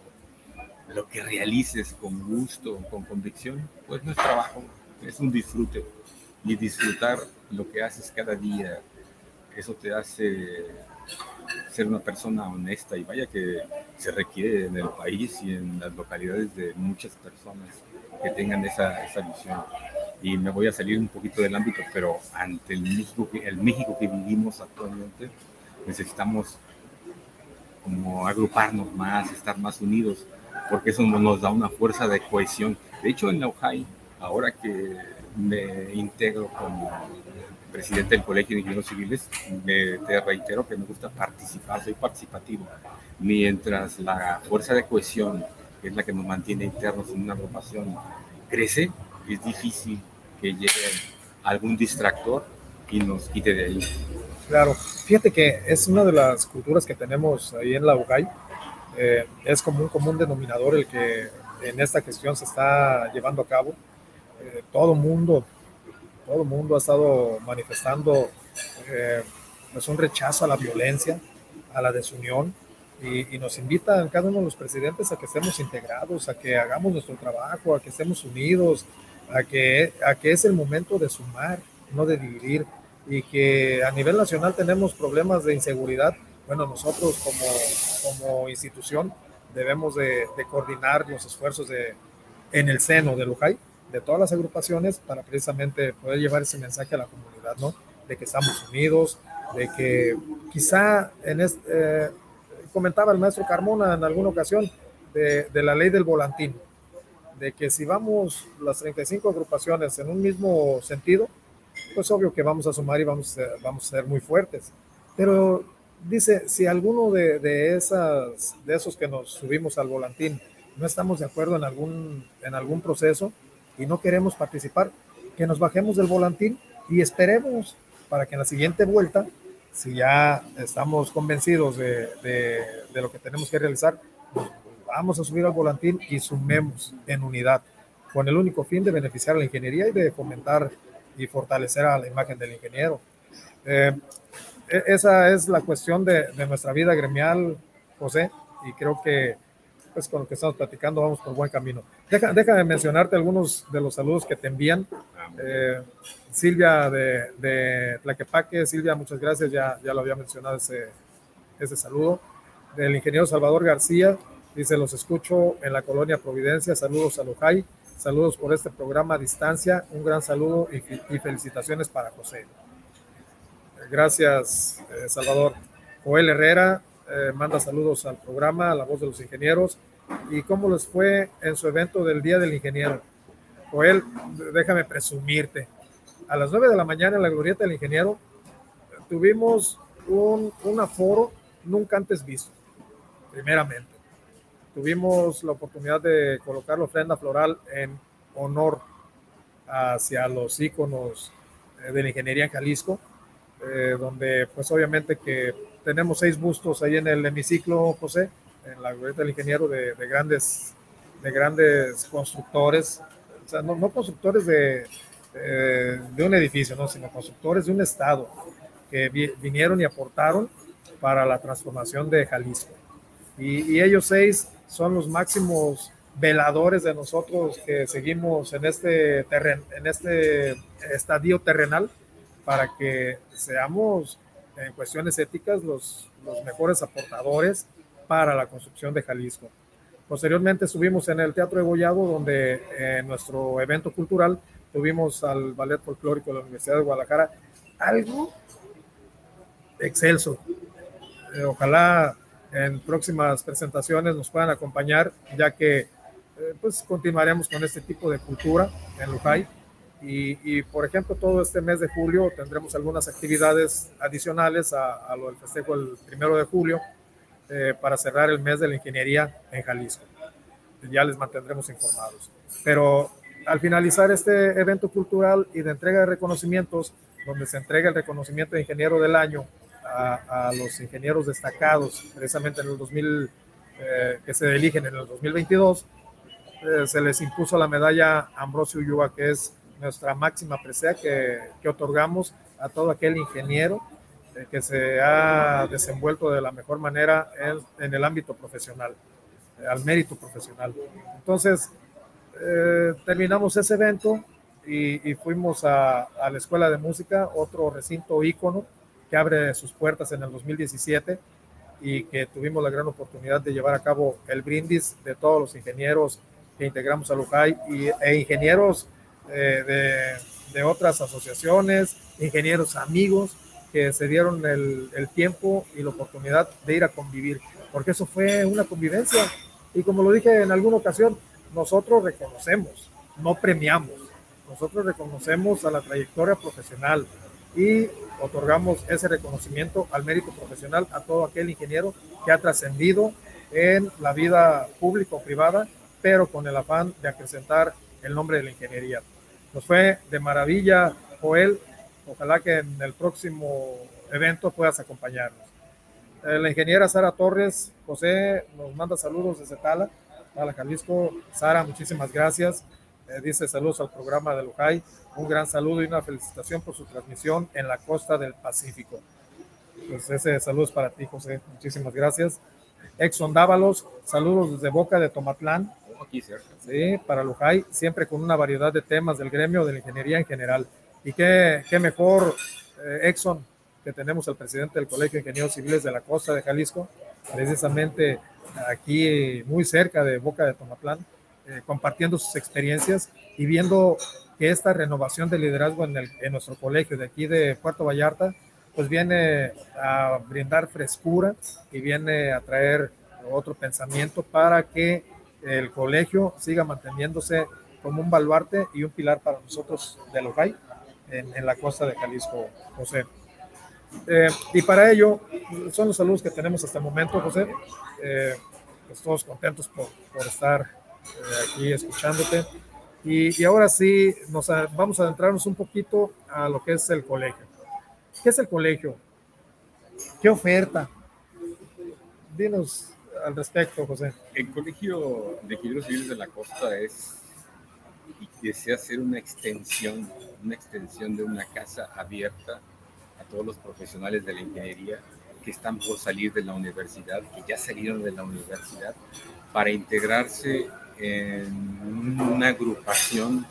lo que realices con gusto, con convicción, pues no es trabajo, es un disfrute. Y disfrutar lo que haces cada día, eso te hace ser una persona honesta y vaya que se requiere en el país y en las localidades de muchas personas que tengan esa, esa visión. Y me voy a salir un poquito del ámbito, pero ante el México, el México que vivimos actualmente, necesitamos como agruparnos más, estar más unidos, porque eso nos da una fuerza de cohesión. De hecho, en la UJAI, ahora que me integro como presidente del Colegio de Ingenieros Civiles, me, te reitero que me gusta participar, soy participativo. Mientras la fuerza de cohesión, que es la que nos mantiene internos en una agrupación, crece, es difícil que llegue algún distractor y nos quite de ahí. Claro, fíjate que es una de las culturas que tenemos ahí en la UGAI. Eh, es como un común denominador el que en esta gestión se está llevando a cabo. Eh, todo mundo, todo mundo ha estado manifestando eh, pues un rechazo a la violencia, a la desunión, y, y, nos invitan cada uno de los presidentes a que estemos integrados, a que hagamos nuestro trabajo, a que estemos unidos, a que, a que es el momento de sumar, no de dividir, y que a nivel nacional tenemos problemas de inseguridad. Bueno, nosotros como, como institución debemos de, de coordinar los esfuerzos de, en el seno de Lujay, de todas las agrupaciones, para precisamente poder llevar ese mensaje a la comunidad, ¿no? De que estamos unidos, de que quizá en este, eh, comentaba el maestro Carmona en alguna ocasión de, de la ley del volantín, de que si vamos las 35 agrupaciones en un mismo sentido, pues obvio que vamos a sumar y vamos vamos a ser muy fuertes. Pero dice, si alguno de, de, esas, de esos que nos subimos al volantín no estamos de acuerdo en algún, en algún proceso y no queremos participar, que nos bajemos del volantín y esperemos para que en la siguiente vuelta, si ya estamos convencidos de, de, de lo que tenemos que realizar, vamos a subir al volantín y sumemos en unidad, con el único fin de beneficiar a la ingeniería y de fomentar y fortalecer a la imagen del ingeniero. Eh, esa es la cuestión de, de, nuestra vida gremial, José, y creo que pues con lo que estamos platicando vamos por buen camino. Deja, déjame mencionarte algunos de los saludos que te envían. Eh, Silvia de, de Tlaquepaque, Silvia, muchas gracias, ya, ya lo había mencionado ese, ese saludo. Del ingeniero Salvador García, dice, los escucho en la colonia Providencia, saludos a Lujay. Saludos por este programa a distancia. Un gran saludo y, felicitaciones para José. Gracias, eh, Salvador. Joel Herrera eh, manda saludos al programa, a la voz de los ingenieros. ¿Y cómo les fue en su evento del Día del Ingeniero? Joel, déjame presumirte. A las 9 de la mañana en la Glorieta del Ingeniero tuvimos un aforo nunca antes visto, primeramente tuvimos la oportunidad de colocar la ofrenda floral en honor hacia los íconos de la ingeniería en Jalisco, eh, donde pues obviamente que tenemos seis bustos ahí en el hemiciclo, José, en la glorieta del ingeniero de, de, grandes, de grandes constructores, o sea, no, no constructores de, eh, de un edificio, no, sino constructores de un estado que vi, vinieron y aportaron para la transformación de Jalisco. Y, y ellos seis son los máximos veladores de nosotros que seguimos en este terreno, en este estadio terrenal, para que seamos en cuestiones éticas los, los mejores aportadores para la construcción de Jalisco. Posteriormente estuvimos en el Teatro de Gollado, donde en nuestro evento cultural tuvimos al Ballet Folclórico de la Universidad de Guadalajara, algo excelso. Eh, ojalá en próximas presentaciones nos puedan acompañar, ya que eh, pues continuaremos con este tipo de cultura en Lujay. Y, por ejemplo, todo este mes de julio tendremos algunas actividades adicionales a, a lo del festejo el primero de julio eh, para cerrar el mes de la ingeniería en Jalisco. Ya les mantendremos informados. Pero al finalizar este evento cultural y de entrega de reconocimientos, donde se entrega el reconocimiento de ingeniero del año a, a, los ingenieros destacados, precisamente en el 2000, eh, que se eligen en el 2022, eh, se les impuso la medalla Ambrosio Ulloa, que es nuestra máxima presea que, que otorgamos a todo aquel ingeniero eh, que se ha desenvuelto de la mejor manera en, en el ámbito profesional. al mérito profesional. Entonces, eh, terminamos ese evento y, fuimos a, a, la Escuela de Música, otro recinto ícono que abre sus puertas en el 2017 y que tuvimos la gran oportunidad de llevar a cabo el brindis de todos los ingenieros que integramos a Lujay y, e ingenieros eh, de, de, otras asociaciones, ingenieros amigos que se dieron el, el, tiempo y la oportunidad de ir a convivir, porque eso fue una convivencia. Y como lo dije en alguna ocasión, nosotros reconocemos, no premiamos, nosotros reconocemos a la trayectoria profesional y otorgamos ese reconocimiento al mérito profesional a todo aquel ingeniero que ha trascendido en la vida pública o privada, pero con el afán de acrecentar el nombre de la ingeniería. Nos fue de maravilla, Joel. Ojalá que en el próximo evento puedas acompañarnos. Eh, la ingeniera Sara Torres, José, nos manda saludos desde Tala, Tala, Jalisco. Sara, muchísimas gracias. Eh, dice saludos al programa de Lujay. Un gran saludo y una felicitación por su transmisión en la costa del Pacífico. Pues ese saludo es para ti, José. Muchísimas gracias. Exxon Dávalos, saludos desde Boca de Tomatlán. Aquí Sí, para Lujay, siempre con una variedad de temas del gremio de la ingeniería en general. Y qué, qué mejor, eh, Exxon, que tenemos al presidente del Colegio de Ingenieros Civiles de la Costa de Jalisco, precisamente aquí muy cerca de Boca de Tomatlán eh, compartiendo sus experiencias y viendo que esta renovación de liderazgo en, el, en nuestro colegio de aquí de Puerto Vallarta, pues viene a brindar frescura y viene a traer otro pensamiento para que el colegio siga manteniéndose como un baluarte y un pilar para nosotros de Lojay en, en la costa de Jalisco, José. Eh, y para ello, son los saludos que tenemos hasta el momento, José. Eh, pues todos contentos por, por estar aquí escuchándote. Y, y, ahora sí, nos vamos a adentrarnos un poquito a lo que es el colegio. ¿Qué es el colegio? ¿Qué oferta? Dinos al respecto, José. El Colegio de Ingenieros Civiles de la Costa es y desea ser una extensión, una extensión de una casa abierta a todos los profesionales de la ingeniería que están por salir de la universidad, que ya salieron de la universidad, para integrarse en una agrupación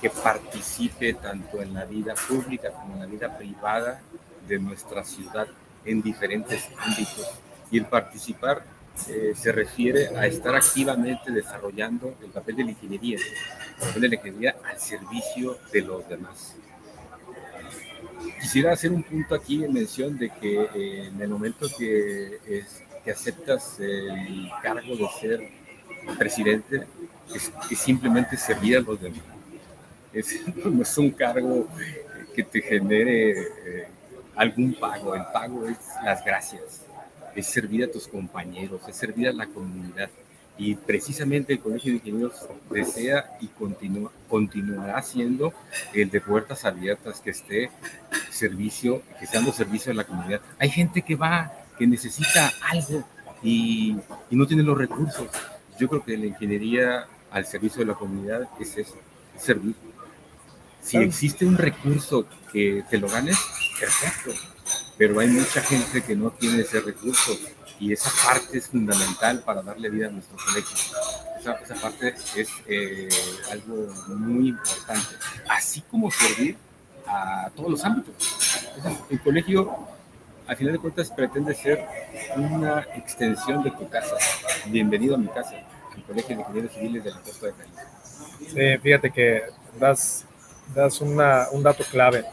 que participe tanto en la vida pública como en la vida privada de nuestra ciudad en diferentes ámbitos. Y el participar eh, se refiere a estar activamente desarrollando el papel de la ingeniería, el papel de la ingeniería al servicio de los demás. Quisiera hacer un punto aquí en mención de que eh, en el momento que, es, que aceptas el cargo de ser presidente es, simplemente servir a los demás. Es, no es un cargo que te genere eh, algún pago, el pago es las gracias, es servir a tus compañeros, es servir a la comunidad. Y precisamente el Colegio de Ingenieros desea y continúa, continuará siendo el de puertas abiertas, que esté servicio, que sea dando servicio a la comunidad. Hay gente que va, que necesita algo y, y no tiene los recursos yo creo que la ingeniería al servicio de la comunidad es eso, es servir. Si existe un recurso que te lo ganes, perfecto, pero hay mucha gente que no tiene ese recurso y esa parte es fundamental para darle vida a nuestro colegio. Esa, esa parte es eh, algo muy importante, así como servir a todos los ámbitos. el colegio, al final de cuentas, pretende ser una extensión de tu casa. Bienvenido a mi casa el Colegio de Ingenieros Civiles de la Costa de Jalisco. Sí, fíjate que das, das una, un dato clave.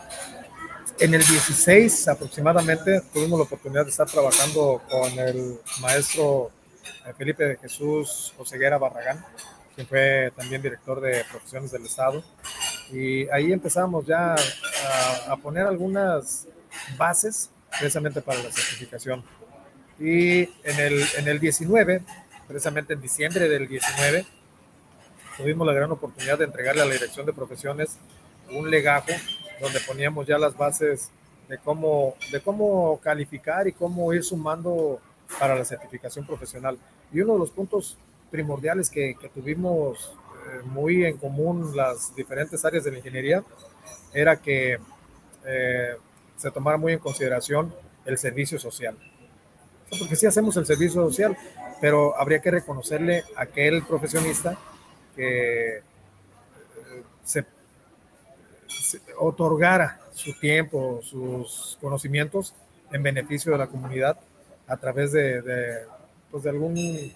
En el 16 aproximadamente tuvimos la oportunidad de estar trabajando con el maestro eh, Felipe de Jesús Oseguera Barragán, que fue también director de profesiones del Estado. Y ahí empezamos ya a, a poner algunas bases precisamente para la certificación. Y en el, en el 19 precisamente en diciembre del 19, tuvimos la gran oportunidad de entregarle a la Dirección de Profesiones un legajo donde poníamos ya las bases de cómo, de cómo calificar y cómo ir sumando para la certificación profesional. Y uno de los puntos primordiales que, que tuvimos eh, muy en común las diferentes áreas de la ingeniería era que eh, se tomara muy en consideración el servicio social. Porque si hacemos el servicio social, pero habría que reconocerle a aquel profesionista que eh, se, otorgara su tiempo, sus conocimientos en beneficio de la comunidad a través de, pues de, algún, eh,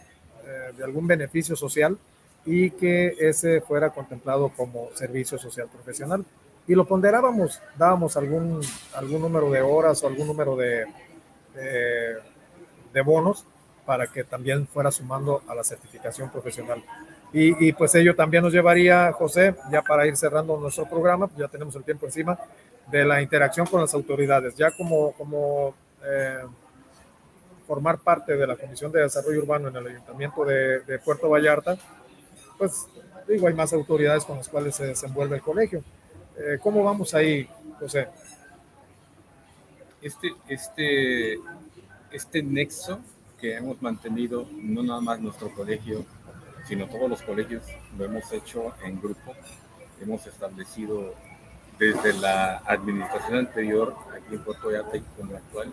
de algún beneficio social y que ese fuera contemplado como servicio social profesional. Y lo ponderábamos, dábamos algún, algún número de horas o algún número de, bonos para que también fuera sumando a la certificación profesional. Y, y, pues ello también nos llevaría, José, ya para ir cerrando nuestro programa, ya tenemos el tiempo encima, de la interacción con las autoridades. Ya como, como eh, formar parte de la Comisión de Desarrollo Urbano en el Ayuntamiento de, de Puerto Vallarta, pues digo, hay más autoridades con las cuales se desenvuelve el colegio. Eh, ¿Cómo vamos ahí, José? Este, este, este nexo que hemos mantenido, no nada más nuestro colegio, sino todos los colegios, lo hemos hecho en grupo. Hemos establecido desde la administración anterior, aquí en Puerto Vallarta y la actual,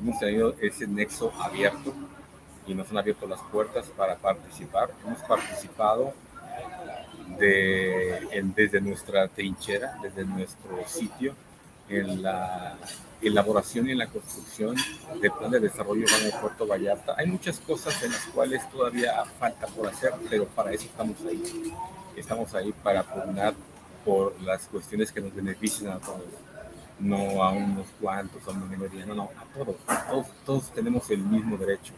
hemos tenido ese nexo abierto y nos han abierto las puertas para participar. Hemos participado de, desde nuestra trinchera, desde nuestro sitio, en la elaboración y en la construcción del plan de desarrollo urbano de Puerto Vallarta. Hay muchas cosas en las cuales todavía falta por hacer, pero para eso estamos ahí. Estamos ahí para pugnar por las cuestiones que nos benefician a todos, no a unos cuantos, a una minoría, no, no, a todos. Todos, todos tenemos el mismo derecho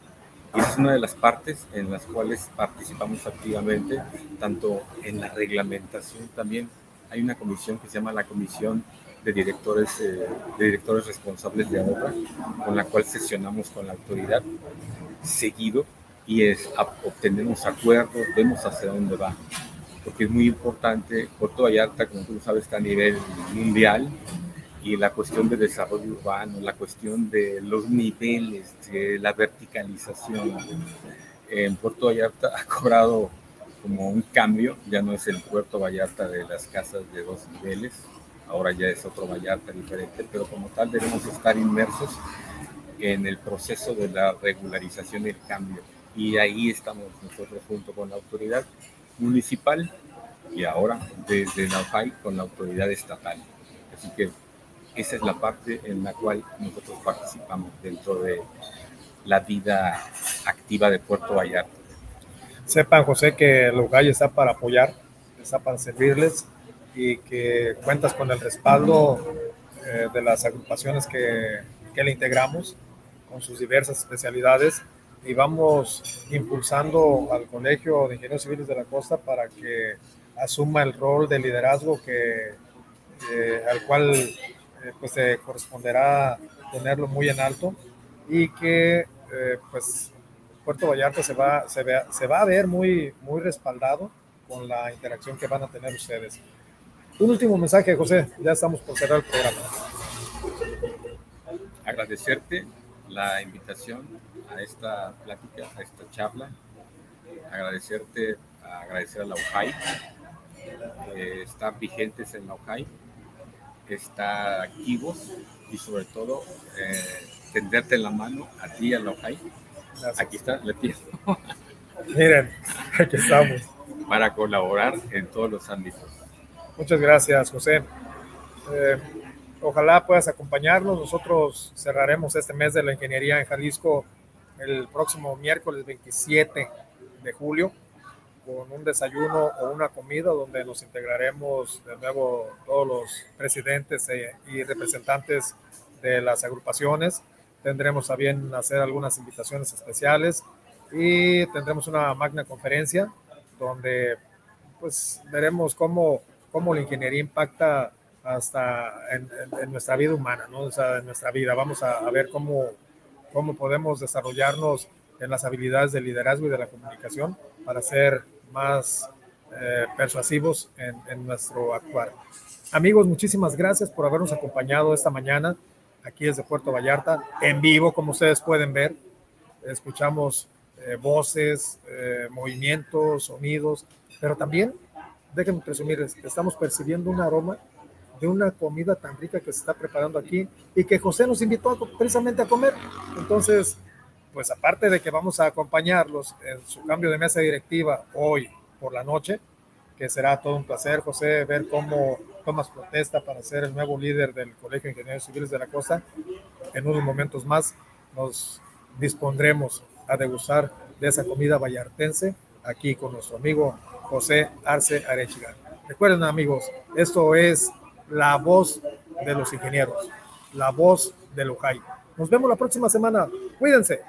y es una de las partes en las cuales participamos activamente, tanto en la reglamentación también. Hay una comisión que se llama la Comisión de Directores, eh, de directores Responsables de Obra, con la cual sesionamos con la autoridad seguido y es, obtenemos acuerdos, vemos hacia dónde va. Porque es muy importante, Puerto Vallarta, como tú sabes, está a nivel mundial y la cuestión de desarrollo urbano, la cuestión de los niveles, de la verticalización. En Puerto Vallarta ha cobrado como un cambio, ya no es el Puerto Vallarta de las casas de dos niveles, ahora ya es otro Vallarta diferente, pero como tal debemos estar inmersos en el proceso de la regularización y el cambio. Y ahí estamos nosotros junto con la autoridad municipal y ahora desde la UFAI con la autoridad estatal. Así que esa es la parte en la cual nosotros participamos dentro de la vida activa de Puerto Vallarta. Sepan, José, que Lugay está para apoyar, está para servirles y que cuentas con el respaldo eh, de las agrupaciones que, que le integramos con sus diversas especialidades y vamos impulsando al Colegio de Ingenieros Civiles de la Costa para que asuma el rol de liderazgo que, eh, al cual eh, pues se corresponderá tenerlo muy en alto y que eh, pues Puerto Vallarta se va, se, se va a ver muy, muy respaldado con la interacción que van a tener ustedes. Un último mensaje, José, ya estamos por cerrar el programa. Agradecerte la invitación a esta plática, a esta charla, agradecerte, agradecer a la UJAI, eh, estar vigentes en la UJAI estar activos y sobre todo eh, tenderte la mano a ti, a la OJAI. Aquí está, le pido. Miren, aquí estamos. Para colaborar en todos los ámbitos. Muchas gracias, José. Eh, ojalá puedas acompañarnos. Nosotros cerraremos este mes de la ingeniería en Jalisco el próximo miércoles 27 de julio con un desayuno o una comida donde nos integraremos de nuevo todos los presidentes e, y representantes de las agrupaciones. Tendremos a bien hacer algunas invitaciones especiales y tendremos una magna conferencia donde pues veremos cómo, cómo la ingeniería impacta hasta en, nuestra vida humana, ¿no? O sea, en nuestra vida. Vamos a, a ver cómo, cómo podemos desarrollarnos en las habilidades de liderazgo y de la comunicación para ser más eh, persuasivos en, nuestro actuar. Amigos, muchísimas gracias por habernos acompañado esta mañana aquí desde Puerto Vallarta, en vivo, como ustedes pueden ver. Escuchamos eh, voces, eh, movimientos, sonidos, pero también, déjenme presumirles, estamos percibiendo un aroma de una comida tan rica que se está preparando aquí y que José nos invitó precisamente a comer. Entonces, pues aparte de que vamos a acompañarlos en su cambio de mesa directiva hoy por la noche, que será todo un placer, José, ver cómo tomas protesta para ser el nuevo líder del Colegio de Ingenieros Civiles de la Costa. En unos momentos más nos dispondremos a degustar de esa comida vallartense aquí con nuestro amigo José Arce Arechiga. Recuerden amigos, esto es la voz de los ingenieros, la voz del Ojai. Nos vemos la próxima semana. Cuídense.